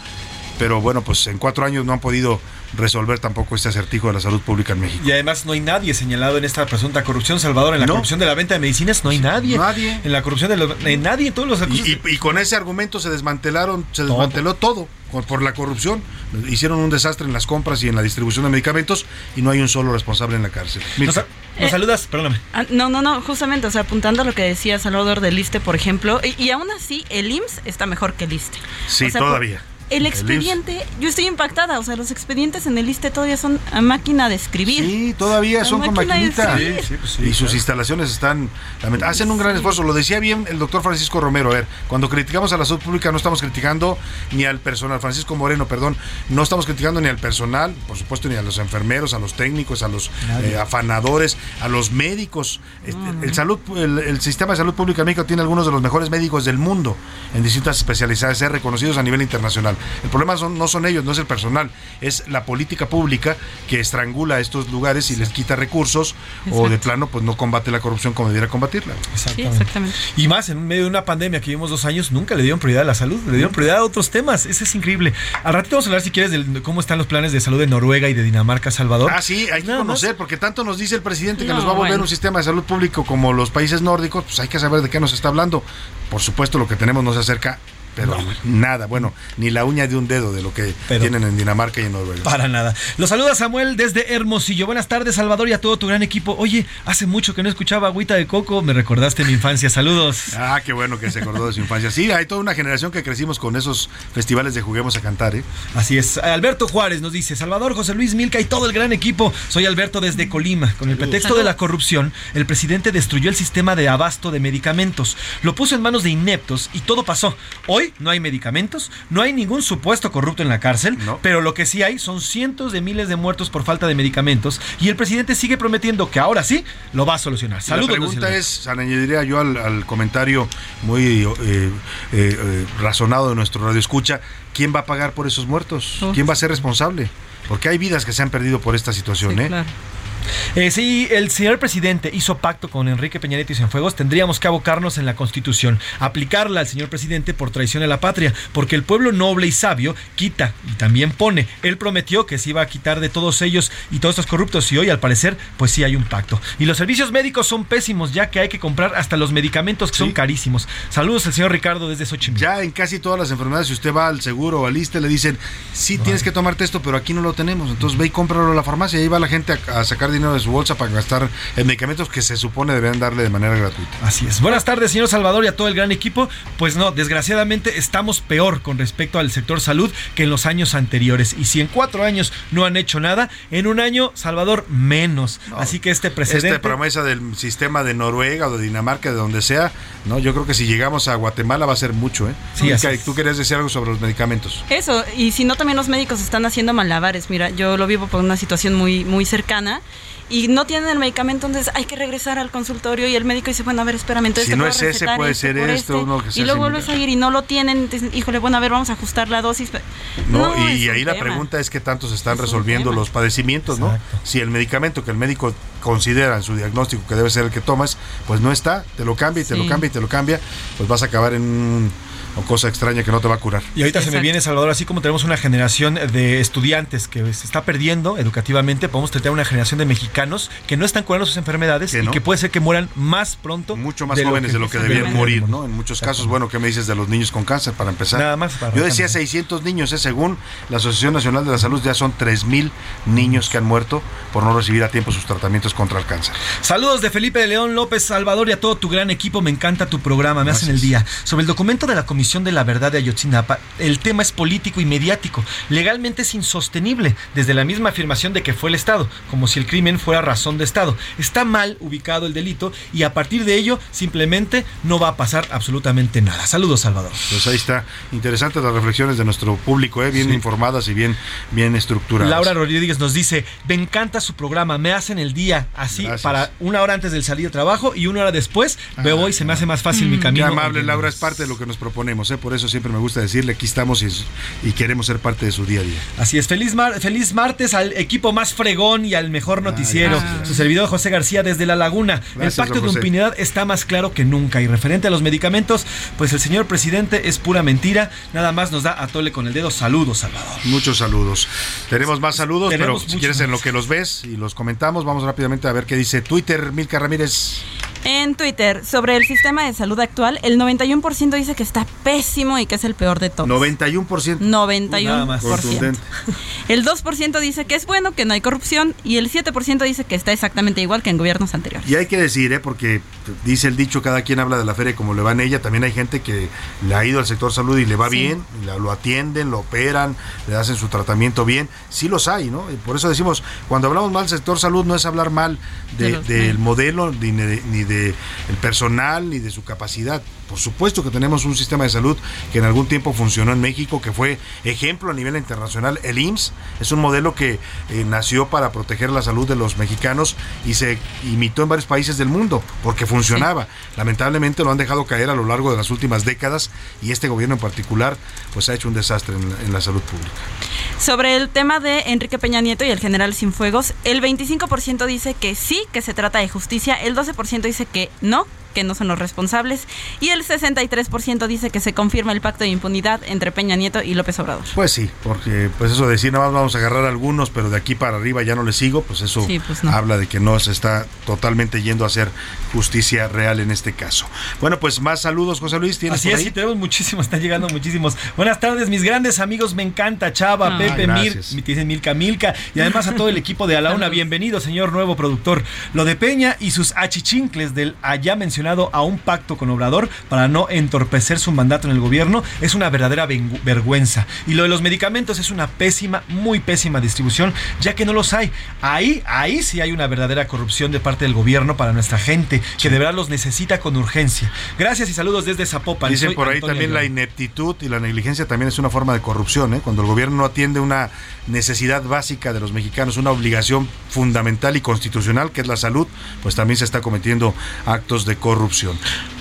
Pero bueno, pues en cuatro años no han podido resolver tampoco este acertijo de la salud pública en México. Y además no hay nadie señalado en esta presunta corrupción, Salvador. En la No. corrupción de la venta de medicinas no hay nadie. Nadie. En la corrupción de, los- de nadie. Todos los Y, y- y con ese argumento se desmantelaron, se desmanteló todo, por la corrupción. Hicieron un desastre en las compras y en la distribución de medicamentos y no hay un solo responsable en la cárcel. Mirta. ¿Nos saludas? Perdóname. Ah, no, no, no, justamente, o sea, apuntando a lo que decía Salvador del ISTE, por ejemplo, y, y aún así el IMSS está mejor que el ISTE. Sí, O sea, todavía. El expediente, yo estoy impactada, o sea, los expedientes en el ISTE todavía son a máquina de escribir. Sí, todavía son con máquina de maquinita. escribir. y sus instalaciones están. Hacen un gran esfuerzo. Lo decía bien el doctor Francisco Romero. A ver, cuando criticamos a la salud pública, no estamos criticando ni al personal. Francisco Moreno, perdón. No estamos criticando ni al personal, por supuesto, ni a los enfermeros, a los técnicos, a los eh, afanadores, a los médicos. Este, el, salud, el, el sistema de salud pública en México tiene algunos de los mejores médicos del mundo en distintas especialidades, ser reconocidos a nivel internacional. El problema son, no son ellos, no es el personal, es la política pública que estrangula a estos lugares y les quita recursos o de plano pues no combate la corrupción como debiera combatirla. Exactamente. Y más en medio de una pandemia que vivimos dos años, nunca le dieron prioridad a la salud, le dieron prioridad a otros temas. Ese es increíble. Al ratito vamos a hablar, si quieres, de cómo están los planes de salud de Noruega y de Dinamarca, Salvador. Ah, sí, hay que Nada conocer, porque tanto nos dice el presidente que No, nos va a volver bueno. un sistema de salud público como los países nórdicos, pues hay que saber de qué nos está hablando. Por supuesto, lo que tenemos no se acerca, pero nada, bueno, ni la uña de un dedo de lo que tienen en Dinamarca y en Noruega. Para nada. Los saluda Samuel desde Hermosillo. Buenas tardes, Salvador, y a todo tu gran equipo. Oye, hace mucho que no escuchaba agüita de coco. Me recordaste mi infancia. Saludos. Ah, qué bueno que se acordó de su infancia. Sí, hay toda una generación que crecimos con esos festivales de Juguemos a Cantar, ¿eh? Así es. Alberto Juárez nos dice, Salvador, José Luis Milca y todo el gran equipo. Soy Alberto desde Colima. Con el pretexto de la corrupción, el presidente destruyó el sistema de abasto de medicamentos. Lo puso en manos de ineptos y todo pasó. Hoy no hay medicamentos, no hay ningún supuesto corrupto en la cárcel, pero lo que sí hay son cientos de miles de muertos por falta de medicamentos y el presidente sigue prometiendo que ahora sí lo va a solucionar. Saludos. la pregunta es, añadiría yo al, al comentario muy eh, eh, eh, razonado de nuestro radio escucha, ¿quién va a pagar por esos muertos? ¿Quién va a ser responsable? Porque hay vidas que se han perdido por esta situación, ¿eh? Eh, si el señor presidente hizo pacto con Enrique Peña Nieto y Cienfuegos, tendríamos que abocarnos en la Constitución, aplicarla al señor presidente por traición a la patria, porque el pueblo noble y sabio quita y también pone. Él prometió que se iba a quitar de todos ellos y todos estos corruptos y hoy al parecer pues sí hay un pacto. Y los servicios médicos son pésimos ya que hay que comprar hasta los medicamentos que son carísimos. Saludos al señor Ricardo desde Xochimilco. Ya en casi todas las enfermedades, si usted va al seguro o al ISTE, le dicen, sí, tienes que tomarte esto, pero aquí no lo tenemos. Entonces ve y cómpralo a la farmacia. Y ahí va la gente a, a sacar dinero de su bolsa para gastar en medicamentos que se supone deberían darle de manera gratuita. Así es. Buenas tardes, señor Salvador, y a todo el gran equipo. Pues no, desgraciadamente estamos peor con respecto al sector salud que en los años anteriores. Y si en cuatro años no han hecho nada, en un año, Salvador, menos. Así que este precedente... Esta promesa del sistema de Noruega o de Dinamarca, de donde sea, no, yo creo que si llegamos a Guatemala va a ser mucho, ¿eh? Sí, es. Tú querías decir algo sobre los medicamentos. Eso, y si no, también los médicos están haciendo malabares. Mira, yo lo vivo por una situación muy, muy cercana y no tienen el medicamento, entonces hay que regresar al consultorio y el médico dice, bueno, a ver, espérame, entonces Si te no es ese, puede este ser esto, este. uno que sea Y luego vuelves a ir y no lo tienen, entonces, híjole, bueno, a ver, vamos a ajustar la dosis. No, No, y ahí la tema. pregunta es qué tanto se están Es resolviendo los padecimientos, ¿no? Si el medicamento que el médico considera en su diagnóstico que debe ser el que tomas, pues no está, te lo cambia y te Sí. lo cambia y te lo cambia, pues vas a acabar en una cosa extraña que no te va a curar. Y ahorita se me viene, Salvador, así como tenemos una generación de estudiantes que se está perdiendo educativamente, podemos tener una generación de mexicanos que no están curando sus enfermedades y no? que puede ser que mueran más pronto. Mucho más jóvenes de lo que debían morir, ¿no? En muchos casos, bueno, ¿qué me dices de los niños con cáncer para empezar? Nada más para Yo decía 600 niños, ¿eh? según la Asociación Nacional de la Salud, ya son 3.000 niños que han muerto por no recibir a tiempo sus tratamientos contra el cáncer. Saludos de Felipe de León López Salvador y a todo tu gran equipo. Me encanta tu programa, me hacen el día. Sobre el documento de la Comisión de la Verdad de Ayotzinapa, el tema es político y mediático. Legalmente es insostenible, desde la misma afirmación de que fue el Estado, como si el crimen fuera razón de Estado. Está mal ubicado el delito y a partir de ello simplemente no va a pasar absolutamente nada. Saludos, Salvador. Pues ahí está. Interesantes las reflexiones de nuestro público, ¿eh? bien Sí. informadas y bien, bien estructuradas. Laura Rodríguez nos dice, me encanta su programa, me hacen el día así Gracias. para una hora antes del salir de trabajo y una hora después me voy y se me hace más fácil mi Qué camino. amable, Laura, es parte de lo que nos proponemos, ¿eh? por eso siempre me gusta decirle, aquí estamos y, y queremos ser parte de su día a día. Así es, feliz, mar- feliz martes al equipo más fregón y al mejor noticiero. gracias. Su servidor José García desde La Laguna. Gracias, el pacto de impunidad está más claro que nunca. Y referente a los medicamentos, pues el señor presidente es pura mentira. Nada más nos da a tole con el dedo. Saludos, Salvador. Muchos saludos. Tenemos más saludos, Tenemos pero si quieres en lo que los ves y los comentamos, vamos rápidamente a ver qué dice Twitter, Milka Ramírez. En Twitter, sobre el sistema de salud actual, el 91% dice que está pésimo y que es el peor de todos. 91%. 91%. Nada más. Contundente. El 2% dice que es bueno, que no hay corrupción, y el 7% dice que está exactamente igual que en gobiernos anteriores. Y hay que decir, ¿eh? porque dice el dicho, cada quien habla de la feria como le va en ella, también hay gente que le ha ido al sector salud y le va Sí. bien, lo atienden, lo operan, le hacen su tratamiento bien, sí los hay, ¿no? Y por eso decimos, cuando hablamos mal del sector salud no es hablar mal de- De del modelo ni de, ni de del personal ni de su capacidad. Por supuesto que tenemos un sistema de salud que en algún tiempo funcionó en México, que fue ejemplo a nivel internacional. El IMSS es un modelo que eh, nació para proteger la salud de los mexicanos y se imitó en varios países del mundo porque funcionaba. Lamentablemente lo han dejado caer a lo largo de las últimas décadas y este gobierno en particular pues ha hecho un desastre en la, en la salud pública. Sobre el tema de Enrique Peña Nieto y el general Sinfuegos, el 25% dice que sí, que se trata de justicia, el 12% dice que no, que no son los responsables y el 63% dice que se confirma el pacto de impunidad entre Peña Nieto y López Obrador. Pues sí, porque pues eso de decir nada más vamos a agarrar algunos, pero de aquí para arriba ya no le sigo, pues eso Sí, pues no. habla de que no se está totalmente yendo a hacer justicia real en este caso. Bueno, pues más saludos, José Luis, ¿tienes Así por es, ahí? sí, tenemos muchísimos, están llegando muchísimos. Buenas tardes, mis grandes amigos, me encanta Chava, Ah, Pepe, Mir, gracias. dicen Milka, Milka, y además a todo el equipo de A la Una, *laughs* bienvenido, señor nuevo productor. Lo de Peña y sus achichincles del allá mencionado a un pacto con Obrador para no entorpecer su mandato en el gobierno es una verdadera vergüenza. Y lo de los medicamentos es una pésima, muy pésima distribución, ya que no los hay. Ahí, ahí sí hay una verdadera corrupción de parte del gobierno para nuestra gente, que de verdad los necesita con urgencia. Gracias y saludos desde Zapopan. Dicen Soy por ahí Antonio también la ineptitud y la negligencia también es una forma de corrupción, ¿eh? cuando el gobierno no atiende una necesidad básica de los mexicanos, una obligación fundamental y constitucional que es la salud, pues también se está cometiendo actos de corrupción.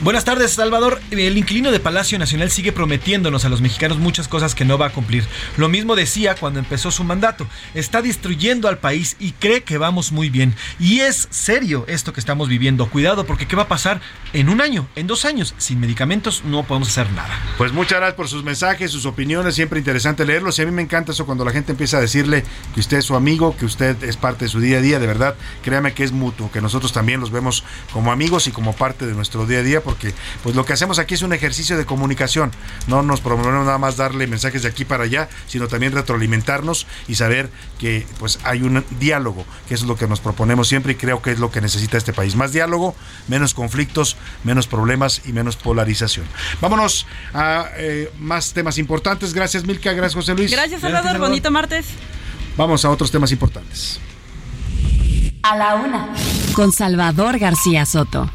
Buenas tardes, Salvador. El inquilino de Palacio Nacional sigue prometiéndonos a los mexicanos muchas cosas que no va a cumplir. Lo mismo decía cuando empezó su mandato. Está destruyendo al país y cree que vamos muy bien. Y es serio esto que estamos viviendo. Cuidado, porque ¿qué va a pasar en un año, en dos años? Sin medicamentos no podemos hacer nada. Pues muchas gracias por sus mensajes, sus opiniones, siempre interesante leerlos y a mí me encanta eso cuando la gente empieza a decirle que usted es su amigo, que usted es parte de su día a día, de verdad, créame que es mutuo, que nosotros también los vemos como amigos y como parte de nuestro día a día, porque pues lo que hacemos aquí es un ejercicio de comunicación, no nos promovemos nada más darle mensajes de aquí para allá, sino también retroalimentarnos y saber que pues hay un diálogo, que eso es lo que nos proponemos siempre y creo que es lo que necesita este país, más diálogo, menos conflictos, menos problemas y menos polarización. Vámonos a eh, más temas importantes. Gracias Milka, gracias José Luis. Gracias, Salvador. Bonito martes. Vamos a otros temas importantes. A la una. Con Salvador García Soto.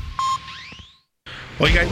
Oigan,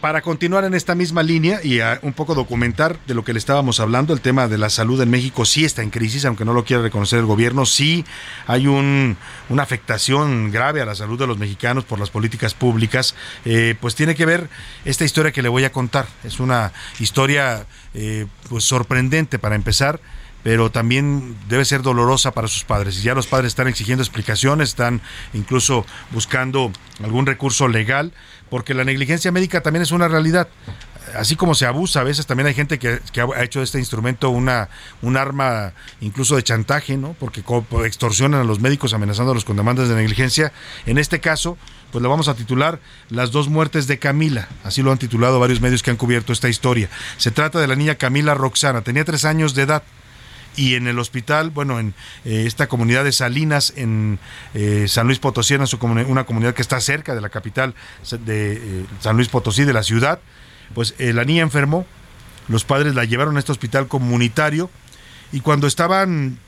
para continuar en esta misma línea y a un poco documentar de lo que le estábamos hablando, el tema de la salud en México sí está en crisis, aunque no lo quiera reconocer el gobierno, sí hay un, una afectación grave a la salud de los mexicanos por las políticas públicas, eh, pues tiene que ver esta historia que le voy a contar. Es una historia eh, pues sorprendente para empezar pero también debe ser dolorosa para sus padres. Y ya los padres están exigiendo explicaciones, están incluso buscando algún recurso legal, porque la negligencia médica también es una realidad. Así como se abusa, a veces también hay gente que, ha hecho de este instrumento una, un arma incluso de chantaje, ¿no? Porque extorsionan a los médicos amenazándolos con demandas de negligencia. En este caso, pues lo vamos a titular Las dos muertes de Camila. Así lo han titulado varios medios que han cubierto esta historia. Se trata de la niña Camila Roxana, tenía tres años de edad y en el hospital, bueno, en eh, esta comunidad de Salinas, en eh, San Luis Potosí, en su una comunidad que está cerca de la capital de eh, San Luis Potosí, de la ciudad, pues la niña enfermó, los padres la llevaron a este hospital comunitario y cuando estaban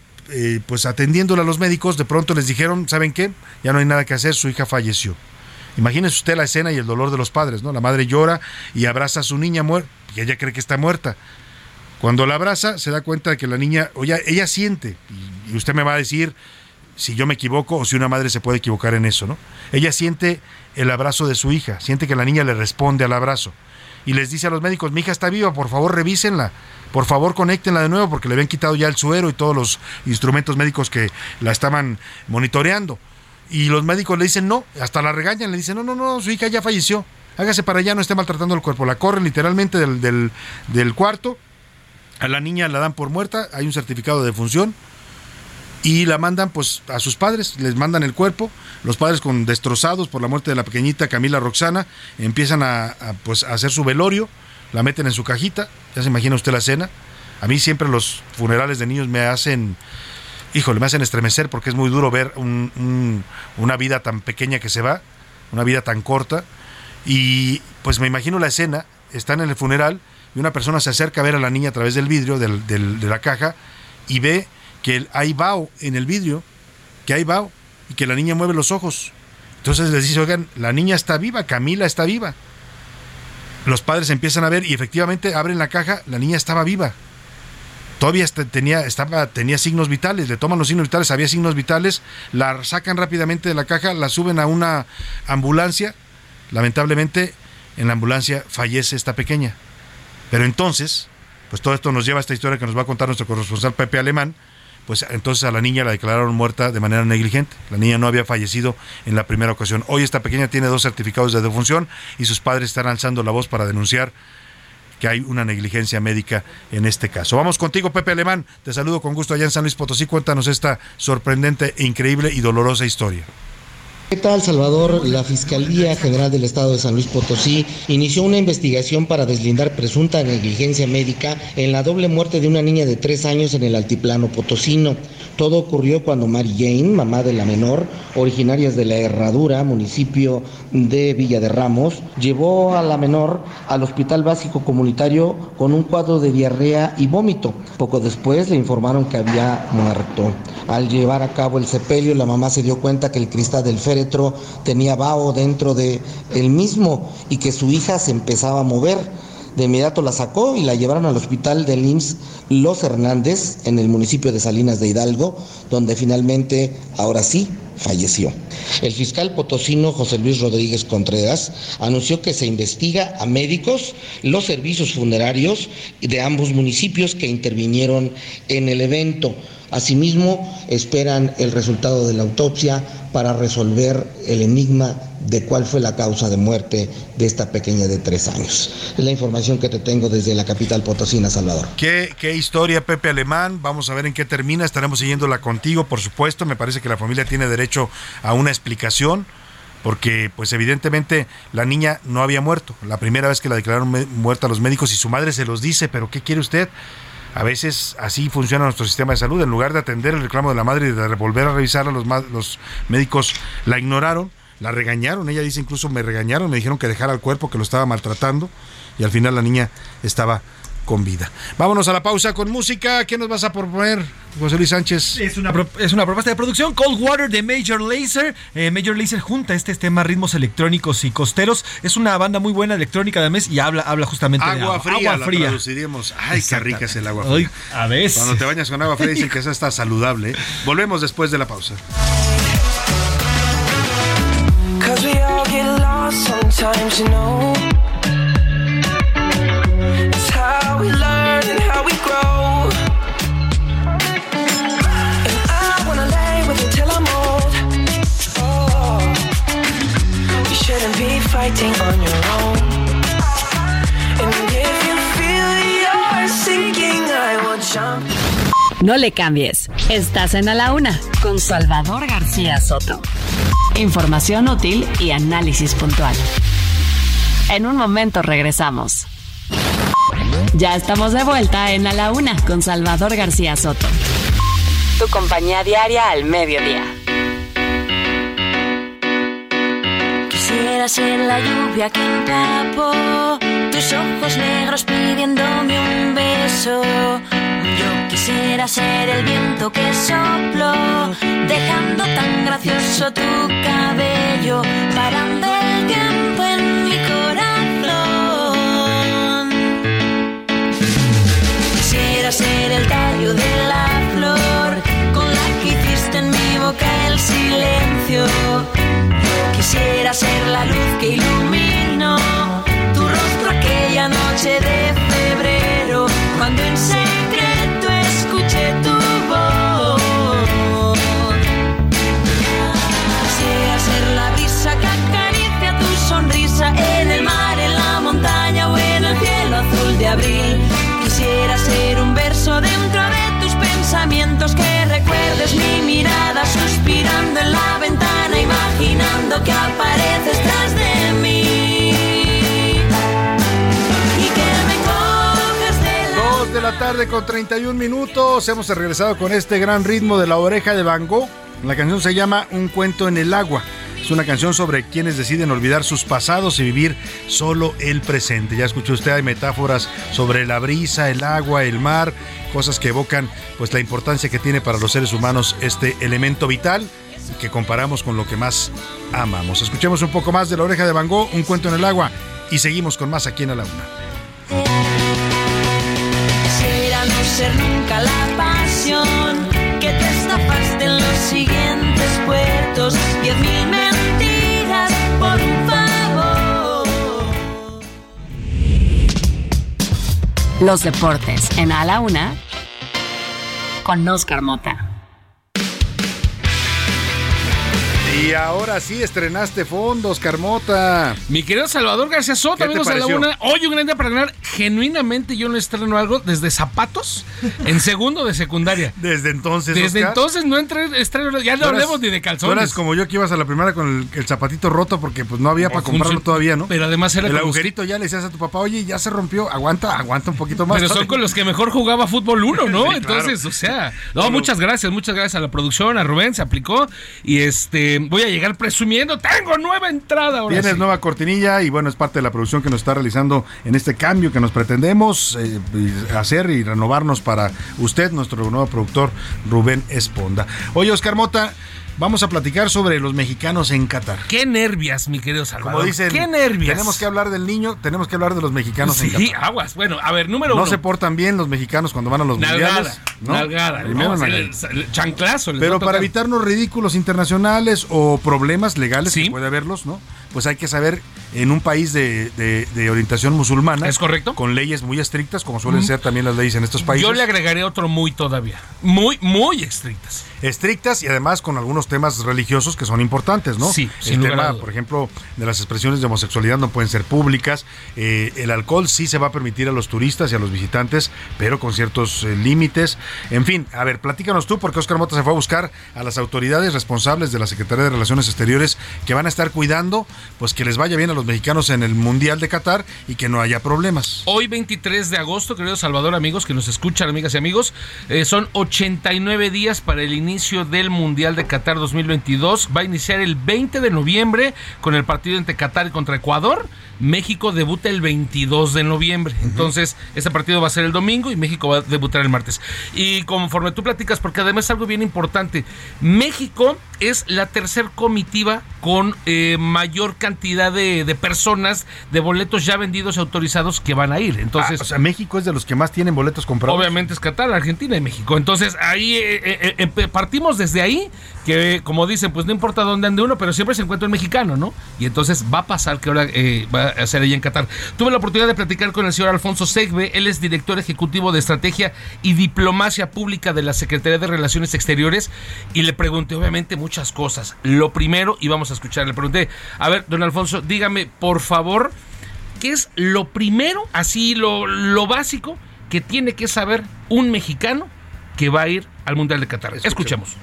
pues atendiéndola a los médicos, de pronto les dijeron, ¿saben qué? Ya no hay nada que hacer, su hija falleció. Imagínese usted la escena y el dolor de los padres, ¿no? La madre llora y abraza a su niña muerta, y ella cree que está muerta. Cuando la abraza, se da cuenta de que la niña, oye, ella siente, y- usted me va a decir si yo me equivoco o si una madre se puede equivocar en eso, ¿no? Ella siente el abrazo de su hija, siente que la niña le responde al abrazo. Y les dice a los médicos, mi hija está viva, por favor revísenla, por favor conéctenla de nuevo, porque le habían quitado ya el suero y todos los instrumentos médicos que la estaban monitoreando. Y los médicos le dicen no, hasta la regañan, le dicen, no, no, no, su hija ya falleció, hágase para allá, no esté maltratando el cuerpo. La corren literalmente del, del cuarto, a la niña la dan por muerta, hay un certificado de defunción y la mandan pues a sus padres, les mandan el cuerpo, los padres con destrozados por la muerte de la pequeñita Camila Roxana, empiezan a, pues a hacer su velorio, la meten en su cajita, ya se imagina usted la escena. A mí siempre los funerales de niños me hacen, híjole, me hacen estremecer porque es muy duro ver un- una vida tan pequeña que se va, una vida tan corta. Y pues me imagino la escena, están en el funeral y una persona se acerca a ver a la niña a través del vidrio de la caja y ve que hay vaho en el vidrio, que hay vaho y que la niña mueve los ojos. Entonces les dice, oigan, la niña está viva, Camila está viva. Los padres empiezan a ver y efectivamente abren la caja, la niña estaba viva. Todavía tenía, estaba, tenía signos vitales, le toman los signos vitales, había signos vitales, la sacan rápidamente de la caja, la suben a una ambulancia. Lamentablemente, en la ambulancia fallece esta pequeña. Pero entonces, pues todo esto nos lleva a esta historia que nos va a contar nuestro corresponsal Pepe Alemán, pues entonces a la niña la declararon muerta de manera negligente. La niña no había fallecido en la primera ocasión. Hoy esta pequeña tiene dos certificados de defunción y sus padres están alzando la voz para denunciar que hay una negligencia médica en este caso. Vamos contigo, Pepe Alemán. Te saludo con gusto allá en San Luis Potosí. Cuéntanos esta sorprendente, increíble y dolorosa historia. ¿Qué tal, Salvador? La Fiscalía General del Estado de San Luis Potosí inició una investigación para deslindar presunta negligencia médica en la doble muerte de una niña de tres años en el altiplano potosino. Todo ocurrió cuando Mary Jane, mamá de la menor, originarias de la Herradura, municipio de Villa de Ramos, llevó a la menor al Hospital Básico Comunitario con un cuadro de diarrea y vómito. Poco después le informaron que había muerto. Al llevar a cabo el sepelio, la mamá se dio cuenta que el cristal del féretro tenía vaho dentro de él mismo y que su hija se empezaba a mover. De inmediato la sacó y la llevaron al hospital del IMSS Los Hernández en el municipio de Salinas de Hidalgo, donde finalmente, ahora sí, falleció. El fiscal potosino José Luis Rodríguez Contreras anunció que se investiga a médicos, los servicios funerarios de ambos municipios que intervinieron en el evento. Asimismo, esperan el resultado de la autopsia para resolver el enigma de cuál fue la causa de muerte de esta pequeña de tres años. Es la información que te tengo desde la capital potosina, Salvador. ¿Qué, qué historia, Pepe Alemán. Vamos a ver en qué termina. Estaremos siguiéndola contigo, por supuesto. Me parece que la familia tiene derecho a una explicación porque pues evidentemente la niña no había muerto. La primera vez que la declararon muerta a los médicos y su madre se los dice, pero ¿qué quiere usted? A veces así funciona nuestro sistema de salud. En lugar de atender el reclamo de la madre y de volver a revisarla, los, los médicos la ignoraron, la regañaron. Ella dice incluso me regañaron, me dijeron que dejara el cuerpo, que lo estaba maltratando. Y al final la niña estaba con vida. Vámonos a la pausa con música. ¿Qué nos vas a proponer, José Luis Sánchez? Es una, es una propuesta de producción. Cold Water de Major Lazer. Eh, Major Lazer junta este tema ritmos electrónicos y costeros. Es una banda muy buena electrónica de mes y habla, habla justamente agua de agua fría. Agua fría. Ay, qué rica es el agua fría. a veces. Cuando te bañas con agua fría dicen que esa está saludable. Volvemos después de la pausa. How we learn and how we grow. And I wanna lay with you till I'm old. Oh, you shouldn't be fighting on your own. No le cambies. Estás en A la Una con Salvador García Soto. Información útil y análisis puntual. En un momento regresamos. Ya estamos de vuelta en A la Una con Salvador García Soto. Tu compañía diaria al mediodía. Quisiera ser la lluvia que tus ojos negros pidiéndome un beso. Quisiera ser el viento que sopló, dejando tan gracioso tu cabello, parando el tiempo en tarde con 31 minutos. Hemos regresado con este gran ritmo de la oreja de Van Gogh. La canción se llama Un cuento en el agua. Es una canción sobre quienes deciden olvidar sus pasados y vivir solo el presente. Ya escuchó usted, hay metáforas sobre la brisa, el agua, el mar, cosas que evocan pues la importancia que tiene para los seres humanos este elemento vital que comparamos con lo que más amamos. Escuchemos un poco más de La Oreja de Van Gogh, Un cuento en el agua, y seguimos con más aquí en A la Una. Ser nunca la pasión que te estafaste en los siguientes puertos. Diez mil mentiras por un favor. Los deportes en A la Una con Oscar Mota. Y ahora sí estrenaste fondos, Carmota. Mi querido Salvador García Soto, ¿Qué te amigos de la pareció? una. Hoy un gran día para ganar. Genuinamente yo no estreno algo desde zapatos en segundo de secundaria. *laughs* Desde entonces, Desde Oscar. entonces no entré, estreno, ya no hablemos ni de calzones. eras como yo que ibas a la primera con el, el zapatito roto porque pues no había para comprarlo todavía, ¿no? Pero además era El agujerito ya le decías a tu papá, oye, ya se rompió, aguanta, aguanta un poquito más. Pero son con los que mejor jugaba fútbol uno, ¿no? *laughs* Sí, claro. Entonces, o sea, no, Pero- muchas gracias, muchas gracias a la producción, a Rubén, se aplicó. Y este, voy a llegar presumiendo, tengo nueva entrada ahora. Tienes sí. nueva cortinilla y bueno, es parte de la producción que nos está realizando en este cambio que nos pretendemos eh, hacer y renovarnos para usted, nuestro nuevo productor Rubén Esponda. Oye, Oscar Mota, vamos a platicar sobre los mexicanos en Qatar. Qué nervias, mi querido Salvador. Como dicen, qué nervias. tenemos que hablar del niño, tenemos que hablar de los mexicanos en Sí, Qatar. aguas. Bueno, a ver, número No uno. se portan bien los mexicanos cuando van a los Nalgada, mundiales. ¿no? nalgada. Primero no, se le- chanclazo. les Pero para evitarnos ridículos internacionales o problemas legales que puede haberlos, ¿no? Pues hay que saber en un país de, de- de orientación musulmana. Es correcto. Con leyes muy estrictas, como suelen Mm. ser también las leyes en estos países. Yo le agregaré otro muy todavía. Muy, muy estrictas. Estrictas y además con algunos temas religiosos que son importantes, ¿no? Sí, El tema, por ejemplo, de las expresiones de homosexualidad no pueden ser públicas. Eh, el alcohol sí se va a permitir a los turistas y a los visitantes, pero con ciertos eh, límites. En fin, a ver, platícanos tú, porque Oscar Mota se fue a buscar a las autoridades responsables de la Secretaría de Relaciones Exteriores que van a estar cuidando, pues que les vaya bien a los mexicanos en el Mundial de Qatar y que no haya problemas. Hoy 23 de agosto, querido Salvador, amigos que nos escuchan, amigas y amigos, eh, son 89 días para el inicio del Mundial de Qatar 2022. Va a iniciar el 20 de noviembre con el partido entre Qatar y contra Ecuador. México debuta el 22 de noviembre. Entonces, este partido va a ser el domingo y México va a debutar el martes. Y conforme tú platicas, porque además es algo bien importante, México es la tercer comitiva con eh, mayor cantidad de, de personas, de boletos ya vendidos y autorizados que van a ir. Entonces, Ah, o sea, México es de los que más tienen boletos comprados. Obviamente es Qatar, Argentina y México. Entonces ahí eh, eh, partimos desde ahí, que como dicen, pues no importa dónde ande uno, pero siempre se encuentra un mexicano, ¿no? Y entonces va a pasar que ahora va a ser ahí en Qatar. Tuve la oportunidad de platicar con el señor Alfonso Segbe, él es director ejecutivo de Estrategia y Diplomacia Pública de la Secretaría de Relaciones Exteriores, y le pregunté obviamente muchas cosas. Lo primero, y vamos a escuchar, le pregunté, a ver, don Alfonso, dígame, por favor, ¿qué es lo primero, así lo, lo básico, que tiene que saber un mexicano que va a ir al Mundial de Qatar? Escuchemos.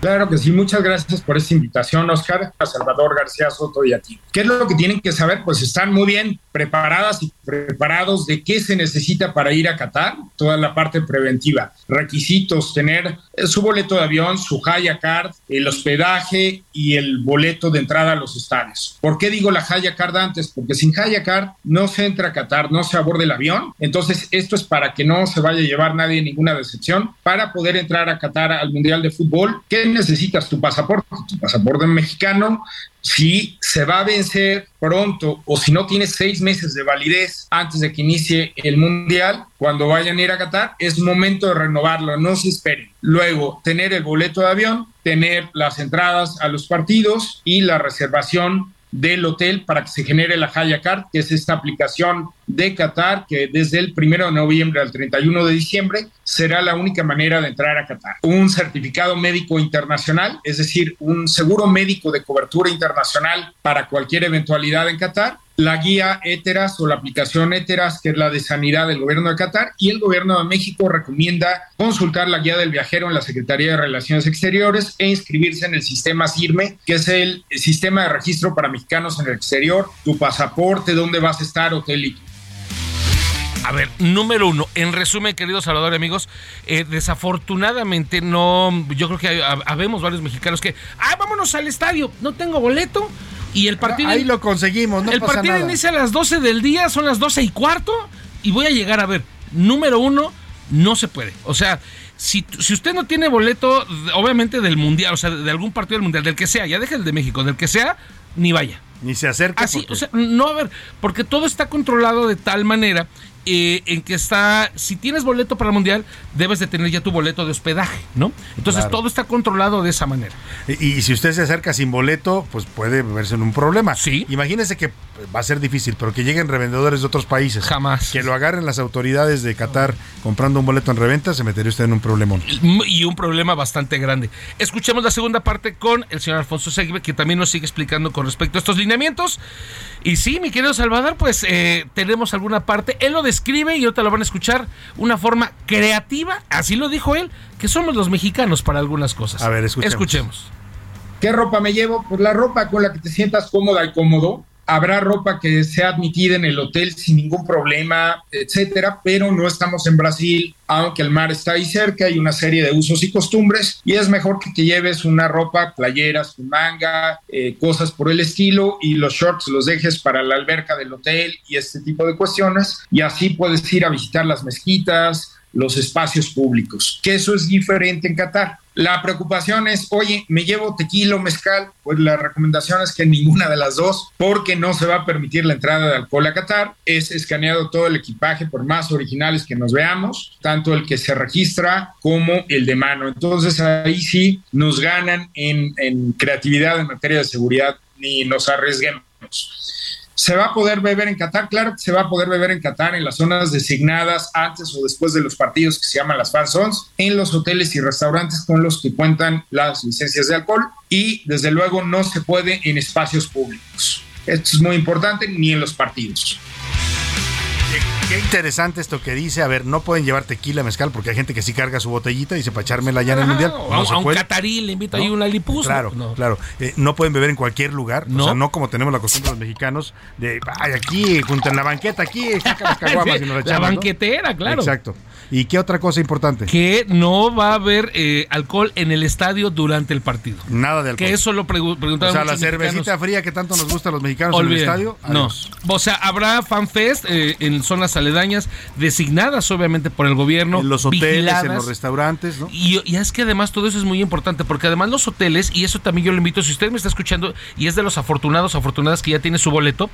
Claro que sí, muchas gracias por esta invitación, Oscar, a Salvador García Soto y a ti. ¿Qué es lo que tienen que saber? Pues están muy bien preparadas y preparados de qué se necesita para ir a Qatar, toda la parte preventiva, requisitos, tener eh, su boleto de avión, su Haya Card, el hospedaje y el boleto de entrada a los estadios. ¿Por qué digo la Haya Card antes? Porque sin Haya Card no se entra a Qatar, no se aborda el avión. Entonces, esto es para que no se vaya a llevar nadie ninguna decepción. Para poder entrar a Qatar al Mundial de Fútbol, ¿qué necesitas? Tu pasaporte, tu pasaporte mexicano. Si se va a vencer pronto o si no tiene seis meses de validez antes de que inicie el Mundial, cuando vayan a ir a Qatar, es momento de renovarlo, no se esperen. Luego, tener el boleto de avión, tener las entradas a los partidos y la reservación del hotel para que se genere la Haya Card, que es esta aplicación de Qatar que desde el 1 de noviembre al 31 de diciembre será la única manera de entrar a Qatar. Un certificado médico internacional, es decir, un seguro médico de cobertura internacional para cualquier eventualidad en Qatar, la guía ETERAS o la aplicación ETERAS, que es la de sanidad del gobierno de Qatar, y el gobierno de México recomienda consultar la guía del viajero en la Secretaría de Relaciones Exteriores e inscribirse en el sistema SIRME, que es el sistema de registro para mexicanos en el exterior, tu pasaporte, dónde vas a estar, hotel y A ver, número uno, en resumen, queridos Salvador y amigos, eh, desafortunadamente no, yo creo que hay- hab- habemos varios mexicanos que, ah, vámonos al estadio, no tengo boleto y el partido... Ahí lo conseguimos, no el pasa partido nada. inicia a las 12 del día, son las 12 y cuarto y voy a llegar a ver, número uno, no se puede. O sea, si, si usted no tiene boleto, obviamente del mundial, o sea, de algún partido del mundial, del que sea, ya deje el de México, del que sea, ni vaya. Ni se acerca. Así, o sea, no, a ver, porque todo está controlado de tal manera eh, en que está, si tienes boleto para el mundial, debes de tener ya tu boleto de hospedaje, ¿no? Entonces Claro. todo está controlado de esa manera. Y, y si usted se acerca sin boleto, pues puede verse en un problema. Sí. Imagínese que va a ser difícil, pero que lleguen revendedores de otros países. Jamás. Que lo agarren las autoridades de Qatar comprando un boleto en reventa, se metería usted en un problemón. y un problema bastante grande. Escuchemos la segunda parte con el señor Alfonso Segbe, que también nos sigue explicando con respecto a estos lineamientos. Y sí, mi querido Salvador, pues eh, tenemos alguna parte. Él lo describe y ahorita lo van a escuchar. Una forma creativa, así lo dijo él, que somos los mexicanos para algunas cosas. A ver, escuchemos. Escuchemos. ¿Qué ropa me llevo? Pues la ropa con la que te sientas cómoda y cómodo. Habrá ropa que sea admitida en el hotel sin ningún problema, etcétera, pero no estamos en Brasil, aunque el mar está ahí cerca, hay una serie de usos y costumbres, y es mejor que te lleves una ropa, playeras, un manga, eh, cosas por el estilo, y los shorts los dejes para la alberca del hotel y este tipo de cuestiones, y así puedes ir a visitar las mezquitas, los espacios públicos, que eso es diferente en Qatar. La preocupación es, oye, ¿me llevo tequila o mezcal? Pues la recomendación es que ninguna de las dos, porque no se va a permitir la entrada de alcohol a Qatar. Es escaneado todo el equipaje, por más originales que nos veamos, tanto el que se registra como el de mano. Entonces ahí sí nos ganan en, creatividad en materia de seguridad, ni nos arriesguemos. ¿Se va a poder beber en Qatar? Claro se va a poder beber en Qatar en las zonas designadas antes o después de los partidos que se llaman las fan zones, en los hoteles y restaurantes con los que cuentan las licencias de alcohol y desde luego no se puede en espacios públicos. Esto es muy importante, ni en los partidos. Qué interesante esto que dice. A ver, no pueden llevar tequila, mezcal, porque hay gente que sí carga su botellita y dice para echármela allá en el mundial. No a, un catarí le invita ¿No? ahí una lipus. Claro, No. claro. Eh, no pueden beber en cualquier lugar. No. O sea, no como tenemos la costumbre los mexicanos de, ay, aquí, junto en la banqueta, aquí, saca las *laughs* caguamas y nos la echamos, ¿no? banquetera, claro. Exacto. ¿Y qué otra cosa importante? Que no va a haber eh, alcohol en el estadio durante el partido. Nada de alcohol. Que eso lo pregu- o preguntaban sea, la cervecita mexicanos. fría que tanto nos gusta a los mexicanos en el estadio. No. adiós. O sea, habrá fanfest eh, en zonas aledañas designadas obviamente por el gobierno. En los hoteles, en los restaurantes, ¿no? Y, y es que además todo eso es muy importante, porque además los hoteles, y eso también yo lo invito, si usted me está escuchando y es de los afortunados, afortunadas que ya tiene su boleto,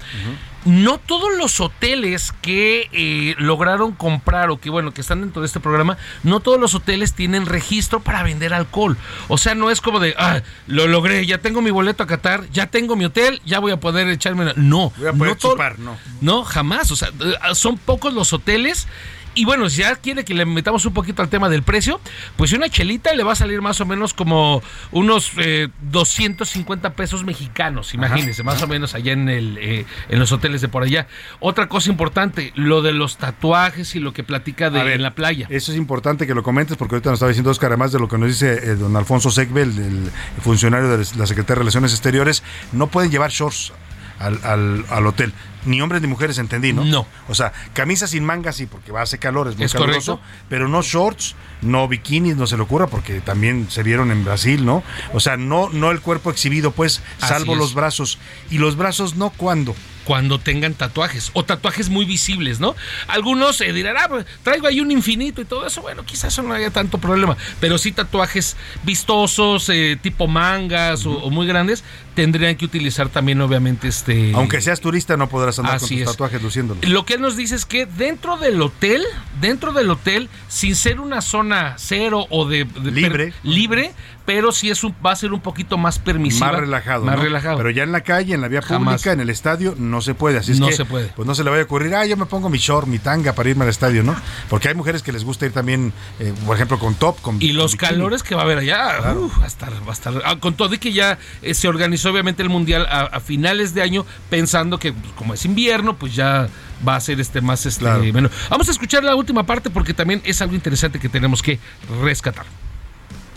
no todos los hoteles que eh, lograron comprar o que bueno, que están dentro de este programa, no todos los hoteles tienen registro para vender alcohol. O sea, no es como de, ah, lo logré, ya tengo mi boleto a Qatar, ya tengo mi hotel, ya voy a poder echarme una... No, Voy a poder no chupar, no. no, jamás. O sea, eh, son pocos los hoteles. Y bueno, si ya quiere que le metamos un poquito al tema del precio, pues una chelita le va a salir más o menos como unos eh, 250 pesos mexicanos, imagínense, más o menos allá en, el, eh, en los hoteles de por allá. Otra cosa importante, lo de los tatuajes y lo que platica de ver, en la playa. Eso es importante que lo comentes porque ahorita nos estaba diciendo Oscar, además de lo que nos dice eh, don Alfonso Segbel, el funcionario de la Secretaría de Relaciones Exteriores, no pueden llevar shorts al, al- al hotel. Ni hombres ni mujeres, entendí, ¿no? No. O sea, camisa sin manga sí, porque va a hacer calor, es muy Es caluroso, correcto. pero no shorts, no bikinis, no se le ocurra, porque también se vieron en Brasil, ¿no? O sea, no, no el cuerpo exhibido, pues, salvo los brazos. Y los brazos no cuando. cuando tengan tatuajes o tatuajes muy visibles, ¿no? Algunos eh, dirán, ah, pues, traigo ahí un infinito y todo eso. Bueno, quizás eso no haya tanto problema, pero sí tatuajes vistosos, eh, tipo mangas o, o muy grandes, tendrían que utilizar también, obviamente, este. Aunque seas turista, no podrás andar con Así tus es. tatuajes luciéndolos. Lo que él nos dice es que dentro del hotel, dentro del hotel, sin ser una zona cero o de, de- Libre. per- libre, pero sí es un, va a ser un poquito más permisiva. Más relajado. Más ¿no? relajado. Pero ya en la calle, en la vía Jamás. pública, en el estadio, no se puede. Así es No que, se puede. Pues no se le vaya a ocurrir, ah, yo me pongo mi short, mi tanga para irme al estadio, ¿no? Porque hay mujeres que les gusta ir también, eh, por ejemplo, con top, con Y los con calores que va a haber allá, uf, va a estar, va a estar. ah, con todo y que ya eh, se organizó obviamente el mundial a, a finales de año, pensando que pues, como es invierno, pues ya va a ser este más este. Claro. Bueno, vamos a escuchar la última parte porque también es algo interesante que tenemos que rescatar.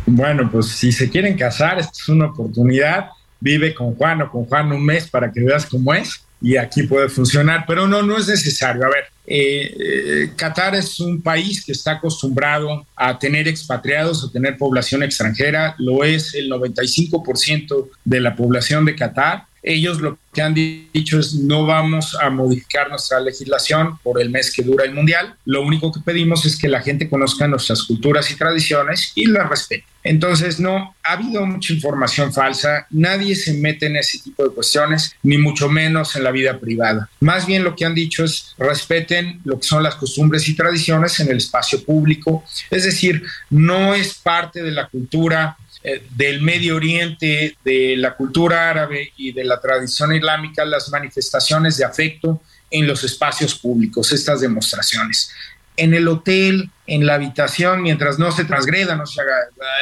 Bueno, pues si se quieren casar, esta es una oportunidad. Vive con Juan o con Juan un mes para que veas cómo es y aquí puede funcionar, pero no, no es necesario. A ver, eh, eh, Qatar es un país que está acostumbrado a tener expatriados, a tener población extranjera, lo es el 95% de la población de Qatar. Ellos lo que han dicho es no vamos a modificar nuestra legislación por el mes que dura el Mundial. Lo único que pedimos es que la gente conozca nuestras culturas y tradiciones y las respete. Entonces, no, ha habido mucha información falsa, nadie se mete en ese tipo de cuestiones, ni mucho menos en la vida privada. Más bien lo que han dicho es respeten lo que son las costumbres y tradiciones en el espacio público, es decir, no es parte de la cultura eh, del Medio Oriente, de la cultura árabe y de la tradición islámica, las manifestaciones de afecto en los espacios públicos, estas demostraciones. En el hotel, en la habitación, mientras no se transgreda, no se haga,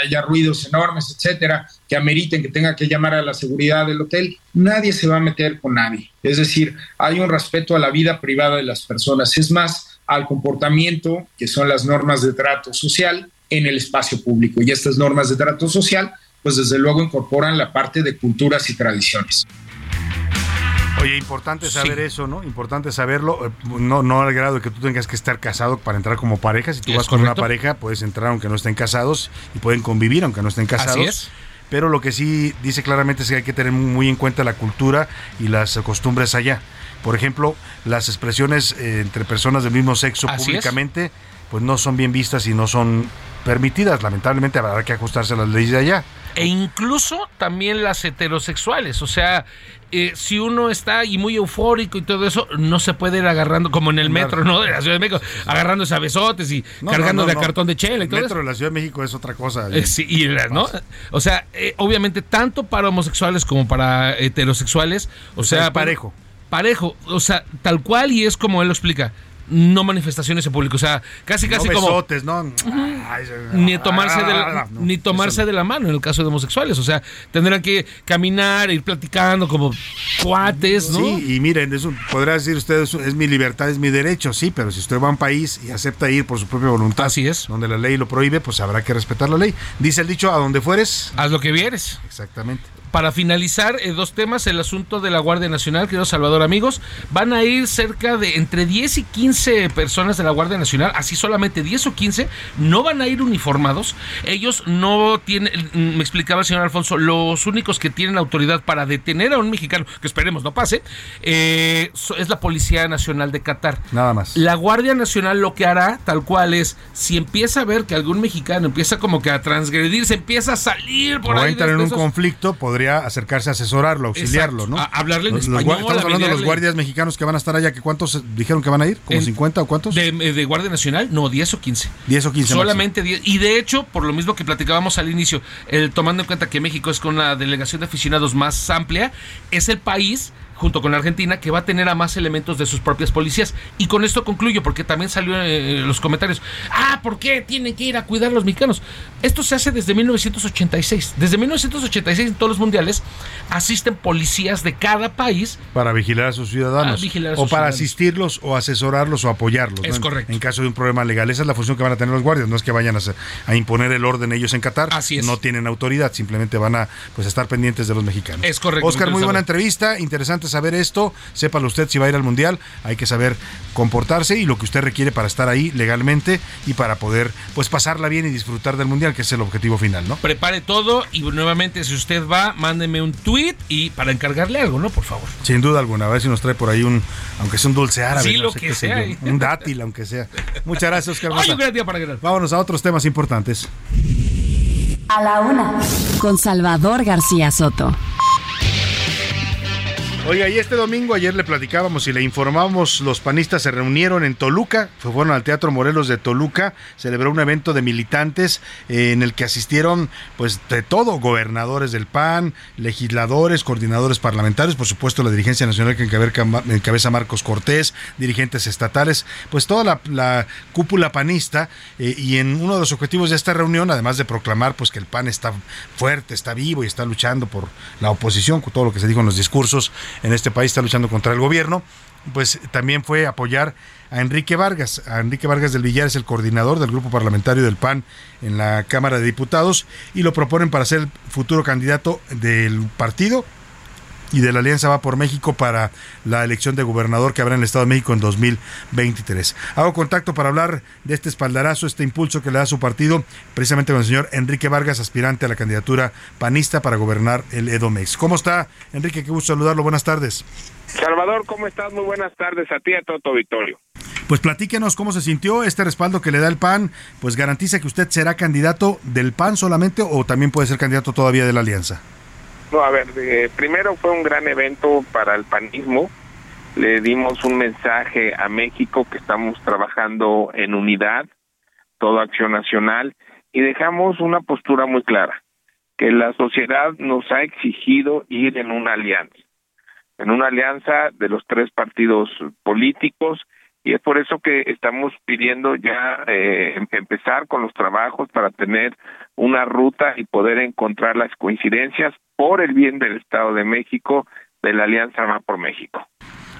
haya ruidos enormes, etcétera, que ameriten que tenga que llamar a la seguridad del hotel, nadie se va a meter con nadie. Es decir, hay un respeto a la vida privada de las personas. Es más, al comportamiento, que son las normas de trato social, en el espacio público. Y estas normas de trato social, pues desde luego incorporan la parte de culturas y tradiciones. Oye, importante saber eso, ¿no? Importante saberlo. eh, No, no al grado de que tú tengas que estar casado para entrar como pareja. Si tú vas con una pareja, puedes entrar aunque no estén casados y pueden convivir aunque no estén casados. es. Pero lo que sí dice claramente es que hay que tener muy en cuenta la cultura y las costumbres allá. Por ejemplo, las expresiones eh, entre personas del mismo sexo Así es. públicamente, pues no son bien vistas y no son permitidas. Lamentablemente habrá que ajustarse a las leyes de allá. E incluso también las heterosexuales. O sea, eh, si uno está ahí muy eufórico y todo eso, no se puede ir agarrando, como en el metro, ¿no? De la Ciudad de México, agarrándose a besotes y No, cargando no, no, de cartón de chela y El metro eso. de la Ciudad de México es otra cosa. Eh, sí, y la- ¿no? O sea, eh, obviamente tanto para homosexuales como para heterosexuales, o, sea, sea, parejo. Parejo, o sea, tal cual y es como él lo explica. No manifestaciones en público, o sea, casi casi no como besotes, ¿no? Ay, ni tomarse de la, Ah, no, ni tomarse de la mano en el caso de homosexuales, o sea, tendrán que caminar, ir platicando como cuates, ¿no? Sí, y miren, es un- podrá decir usted, es, es mi libertad, es mi derecho, sí, pero si usted va a un país y acepta ir por su propia voluntad, Así es. donde la ley lo prohíbe, pues habrá que respetar la ley. Dice el dicho, a donde fueres. Haz lo que vieres. Exactamente. Para finalizar, eh, dos temas, el asunto de la Guardia Nacional, querido Salvador amigos, van a ir cerca de entre 10 y 15 personas de la Guardia Nacional, así solamente 10 o 15, no van a ir uniformados, ellos no tienen, mm, me explicaba el señor Alfonso, los únicos que tienen autoridad para detener a un mexicano, que esperemos no pase, eh, es la Policía Nacional de Qatar. Nada más. La Guardia Nacional lo que hará, tal cual es, si empieza a ver que algún mexicano empieza como que a transgredir, se empieza a salir por o ahí. entrar en un conflicto, podría acercarse a asesorarlo, auxiliarlo, Exacto. ¿no? A- hablarle en Los- español, Estamos hablando de los guardias mexicanos que van a estar allá, que ¿cuántos dijeron que van a ir? ¿Como En- 50 o cuántos? De, eh, de Guardia Nacional, no, 10 o 15. 10 o 15 Solamente 10. Y de hecho, por lo mismo que platicábamos al inicio, el, tomando en cuenta que México es con la delegación de aficionados más amplia, es el país junto con la Argentina, que va a tener a más elementos de sus propias policías. Y con esto concluyo, porque también salió eh, los comentarios, ah, ¿por qué tienen que ir a cuidar a los mexicanos? Esto se hace desde 1986. Desde 1986 en todos los mundiales asisten policías de cada país Para vigilar a sus ciudadanos. Ah, vigilar a o sus para ciudadanos. asistirlos o asesorarlos o apoyarlos. Es correcto. En caso de un problema legal. Esa es la función que van a tener los guardias. No es que vayan a, a imponer el orden ellos en Qatar. Así es. No tienen autoridad. Simplemente van a pues, estar pendientes de los mexicanos. Es correcto, Oscar, muy buena entrevista. Interesante saber esto. Sépalo usted si va a ir al Mundial. Hay que saber comportarse y lo que usted requiere para estar ahí legalmente y para poder pues pasarla bien y disfrutar del Mundial, que es el objetivo final, ¿no? Prepare todo y nuevamente si usted va, mándeme un tweet y para encargarle algo, ¿no? Por favor. Sin duda alguna, a ver si nos trae por ahí un, aunque sea un dulce árabe. Sí, no lo sé que sé sea. yo, un dátil, aunque sea. Muchas gracias, Oscar. *laughs* Ay, un gran día para ganar. Vámonos a otros temas importantes. A la una. Con Salvador García Soto. Oiga, y este domingo ayer le platicábamos y le informábamos, los panistas se reunieron en Toluca, fueron al Teatro Morelos de Toluca, celebró un evento de militantes eh, en el que asistieron pues de todo, gobernadores del PAN, legisladores, coordinadores parlamentarios, por supuesto la dirigencia nacional que encabeza, Marcos Cortés, dirigentes estatales, pues toda la, la cúpula panista eh, y en uno de los objetivos de esta reunión, además de proclamar pues que el PAN está fuerte, está vivo y está luchando por la oposición, con todo lo que se dijo en los discursos en este país, está luchando contra el gobierno, pues también fue apoyar a Enrique Vargas. Enrique Vargas del Villar es el coordinador del grupo parlamentario del PAN en la Cámara de Diputados y lo proponen para ser el futuro candidato del partido y de la Alianza Va por México para la elección de gobernador que habrá en el Estado de México en 2023. Hago contacto para hablar de este espaldarazo, este impulso que le da su partido, precisamente con el señor Enrique Vargas, aspirante a la candidatura panista para gobernar el Edomex. ¿Cómo está, Enrique? Qué gusto saludarlo. Buenas tardes. Salvador, ¿cómo estás? Muy buenas tardes a ti y a todo tu auditorio. Pues platíquenos cómo se sintió este respaldo que le da el PAN, pues garantiza que usted será candidato del PAN solamente o también puede ser candidato todavía de la Alianza. No, a ver, eh, primero fue un gran evento para el panismo. Le dimos un mensaje a México que estamos trabajando en unidad, toda acción nacional, y dejamos una postura muy clara, que la sociedad nos ha exigido ir en una alianza, en una alianza de los tres partidos políticos, y es por eso que estamos pidiendo ya eh, em- empezar con los trabajos para tener una ruta y poder encontrar las coincidencias por el bien del Estado de México de la Alianza Va por México.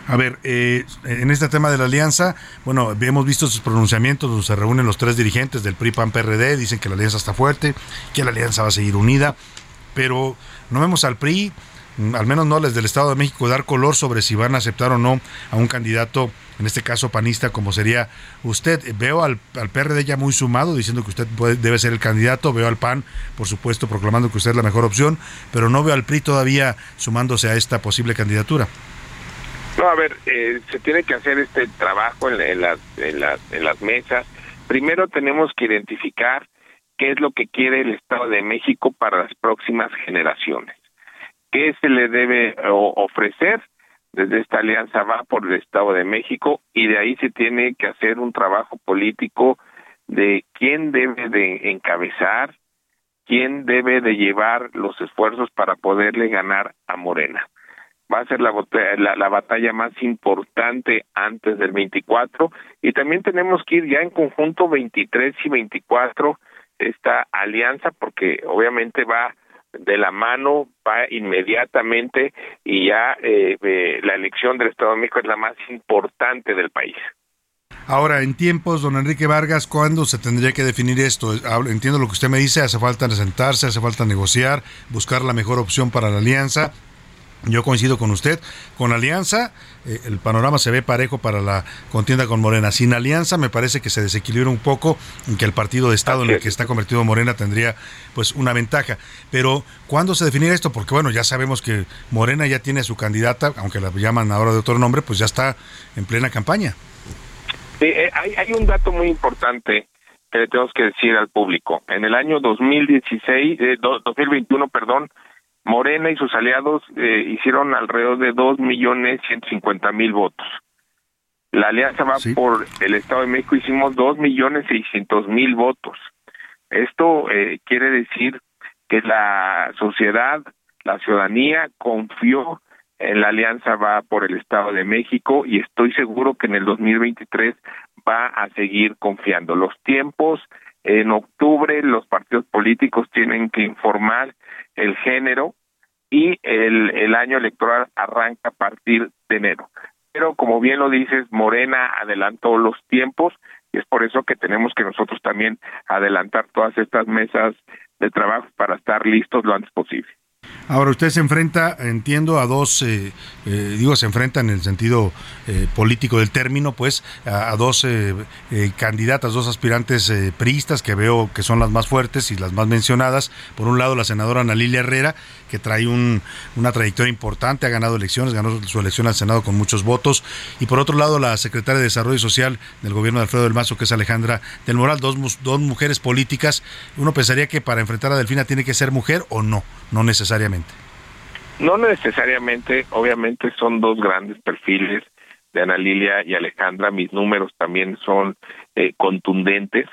A ver, eh, en este tema de la alianza, bueno, hemos visto sus pronunciamientos donde se reúnen los tres dirigentes del PRI, PAN, PRD, dicen que la alianza está fuerte, que la alianza va a seguir unida, pero no vemos al PRI, al menos no les del Estado de México, dar color sobre si van a aceptar o no a un candidato, en este caso panista, como sería usted. Veo al, al PRD ya muy sumado, diciendo que usted puede- debe ser el candidato, veo al PAN, por supuesto, proclamando que usted es la mejor opción, pero no veo al PRI todavía sumándose a esta posible candidatura. No, a ver, eh, se tiene que hacer este trabajo en, en las, en, las, en las mesas. Primero tenemos que identificar qué es lo que quiere el Estado de México para las próximas generaciones. ¿Qué se le debe o- ofrecer desde esta alianza va por el Estado de México? Y de ahí se tiene que hacer un trabajo político de quién debe de encabezar, quién debe de llevar los esfuerzos para poderle ganar a Morena va a ser la, la, la batalla más importante antes del 24 y también tenemos que ir ya en conjunto 23 y 24 esta alianza porque obviamente va de la mano, va inmediatamente y ya eh, eh, la elección del Estado de México es la más importante del país. Ahora, en tiempos, don Enrique Vargas, ¿cuándo se tendría que definir esto? Entiendo lo que usted me dice, hace falta sentarse, hace falta negociar, buscar la mejor opción para la alianza. Yo coincido con usted. Con alianza, eh, el panorama se ve parejo para la contienda con Morena. Sin alianza, me parece que se desequilibra un poco en que el partido de Estado en el que está convertido Morena tendría pues una ventaja. Pero, ¿cuándo se definirá esto? Porque, bueno, ya sabemos que Morena ya tiene a su candidata, aunque la llaman ahora de otro nombre, pues ya está en plena campaña. Sí, eh, hay, hay un dato muy importante que le tenemos que decir al público. En el año 2016, eh, do- 2021, perdón, Morena y sus aliados eh, hicieron alrededor de dos millones ciento cincuenta mil votos. La alianza va por el Estado de México, hicimos dos millones seiscientos mil votos. Esto eh, quiere decir que la sociedad, la ciudadanía confió en la alianza va por el Estado de México y estoy seguro que en el 2023 va a seguir confiando. Los tiempos en octubre los partidos políticos tienen que informar el género y el, el año electoral arranca a partir de enero. Pero como bien lo dices, Morena adelantó los tiempos y es por eso que tenemos que nosotros también adelantar todas estas mesas de trabajo para estar listos lo antes posible. Ahora usted se enfrenta, entiendo, a dos, eh, eh, digo, se enfrenta en el sentido eh, político del término, pues, a, dos candidatas, dos aspirantes priistas que veo que son las más fuertes y las más mencionadas. Por un lado, la senadora Ana Lilia Herrera, que trae un, una trayectoria importante, ha ganado elecciones, ganó su elección al Senado con muchos votos. Y por otro lado, la secretaria de Desarrollo Social del gobierno de Alfredo del Mazo, que es Alejandra del Moral, dos, dos mujeres políticas. Uno pensaría que para enfrentar a Delfina tiene que ser mujer o no, no necesariamente. No necesariamente, obviamente son dos grandes perfiles de Ana Lilia y Alejandra, mis números también son eh, contundentes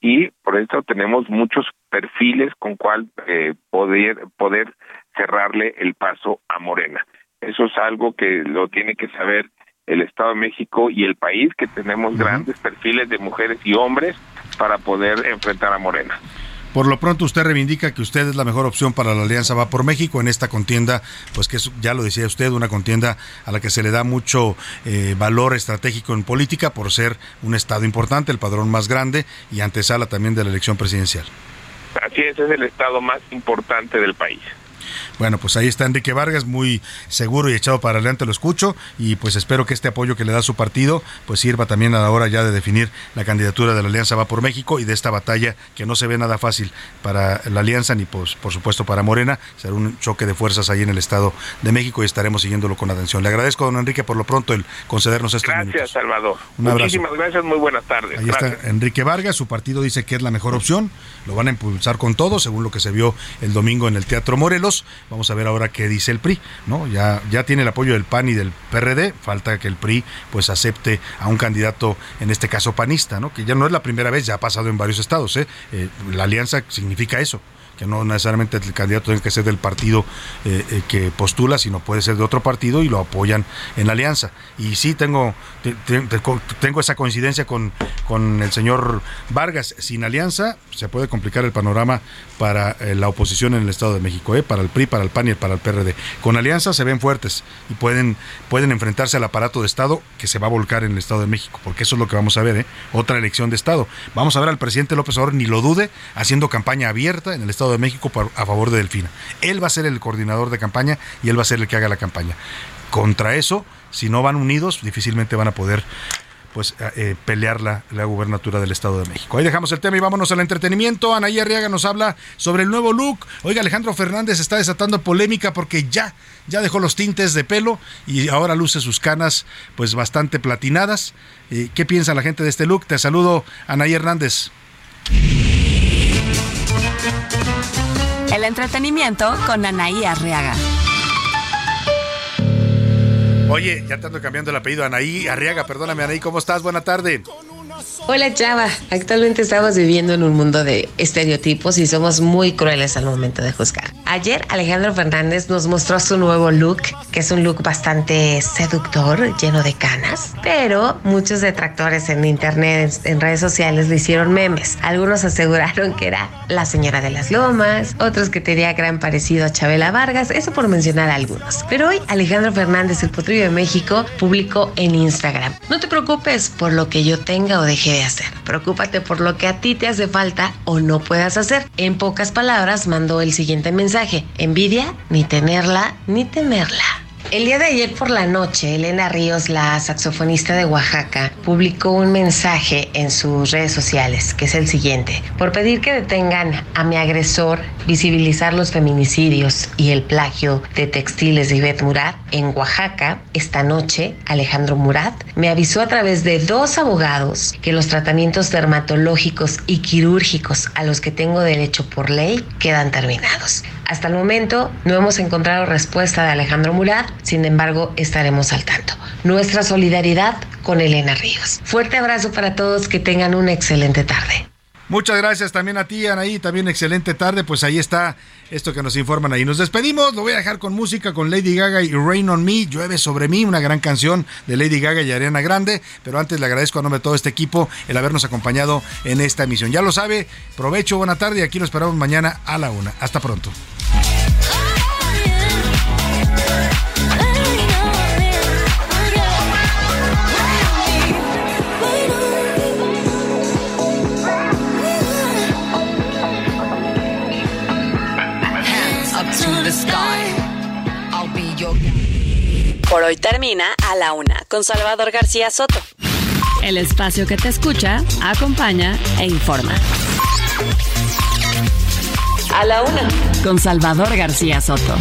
y por eso tenemos muchos perfiles con cual eh, poder poder cerrarle el paso a Morena. Eso es algo que lo tiene que saber el Estado de México y el país, que tenemos grandes perfiles de mujeres y hombres para poder enfrentar a Morena. Por lo pronto usted reivindica que usted es la mejor opción para la Alianza Va por México en esta contienda, pues que es, ya lo decía usted, una contienda a la que se le da mucho eh, valor estratégico en política por ser un estado importante, el padrón más grande y antesala también de la elección presidencial. Así es, es el estado más importante del país. Bueno, pues ahí está Enrique Vargas, muy seguro y echado para adelante, lo escucho, y pues espero que este apoyo que le da su partido, pues sirva también a la hora ya de definir la candidatura de la Alianza Va por México y de esta batalla que no se ve nada fácil para la Alianza ni pues, por supuesto para Morena. Será un choque de fuerzas ahí en el Estado de México y estaremos siguiéndolo con atención. Le agradezco, don Enrique, por lo pronto el concedernos estos Gracias, Salvador. Un abrazo. Muchísimas gracias, muy buenas tardes. Ahí Gracias. está Enrique Vargas, su partido dice que es la mejor opción, lo van a impulsar con todo, según lo que se vio el domingo en el Teatro Morelos. Vamos a ver ahora qué dice el PRI, ¿no? Ya, ya tiene el apoyo del PAN y del PRD, falta que el PRI pues acepte a un candidato, en este caso panista, ¿no? Que ya no es la primera vez, ya ha pasado en varios estados, ¿eh? Eh, la alianza significa eso que no necesariamente el candidato tiene que ser del partido eh, eh, que postula, sino puede ser de otro partido y lo apoyan en la alianza. Y sí tengo, te- te- te- tengo esa coincidencia con, con el señor Vargas. Sin alianza se puede complicar el panorama para eh, la oposición en el Estado de México, ¿eh? para el PRI, para el PAN y para el PRD. Con alianza se ven fuertes y pueden, pueden enfrentarse al aparato de Estado que se va a volcar en el Estado de México, porque eso es lo que vamos a ver, ¿eh? otra elección de Estado. Vamos a ver al presidente López Obrador, ni lo dude, haciendo campaña abierta en el Estado de México a favor de Delfina. Él va a ser el coordinador de campaña y él va a ser el que haga la campaña. Contra eso, si no van unidos, difícilmente van a poder pues eh, pelear la, la gubernatura del Estado de México. Ahí dejamos el tema y vámonos al entretenimiento. Anaí Arriaga nos habla sobre el nuevo look. Oiga, Alejandro Fernández está desatando polémica porque ya, ya dejó los tintes de pelo y ahora luce sus canas pues bastante platinadas. Eh, ¿Qué piensa la gente de este look? Te saludo, Anaí Hernández. El entretenimiento con Anaí Arriaga. Oye, ya te ando cambiando el apellido, Anaí Arriaga, perdóname Anaí, ¿cómo estás? Buena tarde. Hola Chava, actualmente estamos viviendo en un mundo de estereotipos y somos muy crueles al momento de juzgar. Ayer Alejandro Fernández nos mostró su nuevo look, que es un look bastante seductor, lleno de canas, pero muchos detractores en internet, en redes sociales, le hicieron memes. Algunos aseguraron que era la señora de las lomas, otros que tenía gran parecido a Chabela Vargas, eso por mencionar algunos. Pero hoy Alejandro Fernández, el potrillo de México, publicó en Instagram. No te preocupes por lo que yo tenga o deje de hacer. Preocúpate por lo que a ti te hace falta o no puedas hacer. En pocas palabras, mandó el siguiente mensaje. Envidia, ni tenerla, ni temerla. El día de ayer por la noche, Elena Ríos, la saxofonista de Oaxaca, publicó un mensaje en sus redes sociales, que es el siguiente. Por pedir que detengan a mi agresor, visibilizar los feminicidios y el plagio de textiles de Ivette Murat, en Oaxaca, esta noche, Alejandro Murat me avisó a través de dos abogados que los tratamientos dermatológicos y quirúrgicos a los que tengo derecho por ley quedan terminados. Hasta el momento no hemos encontrado respuesta de Alejandro Murat, sin embargo estaremos al tanto. Nuestra solidaridad con Elena Ríos. Fuerte abrazo para todos, que tengan una excelente tarde. Muchas gracias también a ti, Anaí. También excelente tarde. Pues ahí está esto que nos informan ahí. Nos despedimos. Lo voy a dejar con música con Lady Gaga y Rain on Me. Llueve sobre mí, una gran canción de Lady Gaga y Ariana Grande. Pero antes le agradezco a nombre de todo este equipo el habernos acompañado en esta emisión. Ya lo sabe, provecho, buena tarde y aquí lo esperamos mañana a la una. Hasta pronto. Por hoy termina A la Una con Salvador García Soto. El espacio que te escucha, acompaña e informa. A la Una con Salvador García Soto.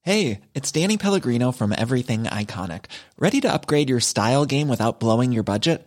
Hey, it's Danny Pellegrino from Everything Iconic. Ready to upgrade your style game without blowing your budget?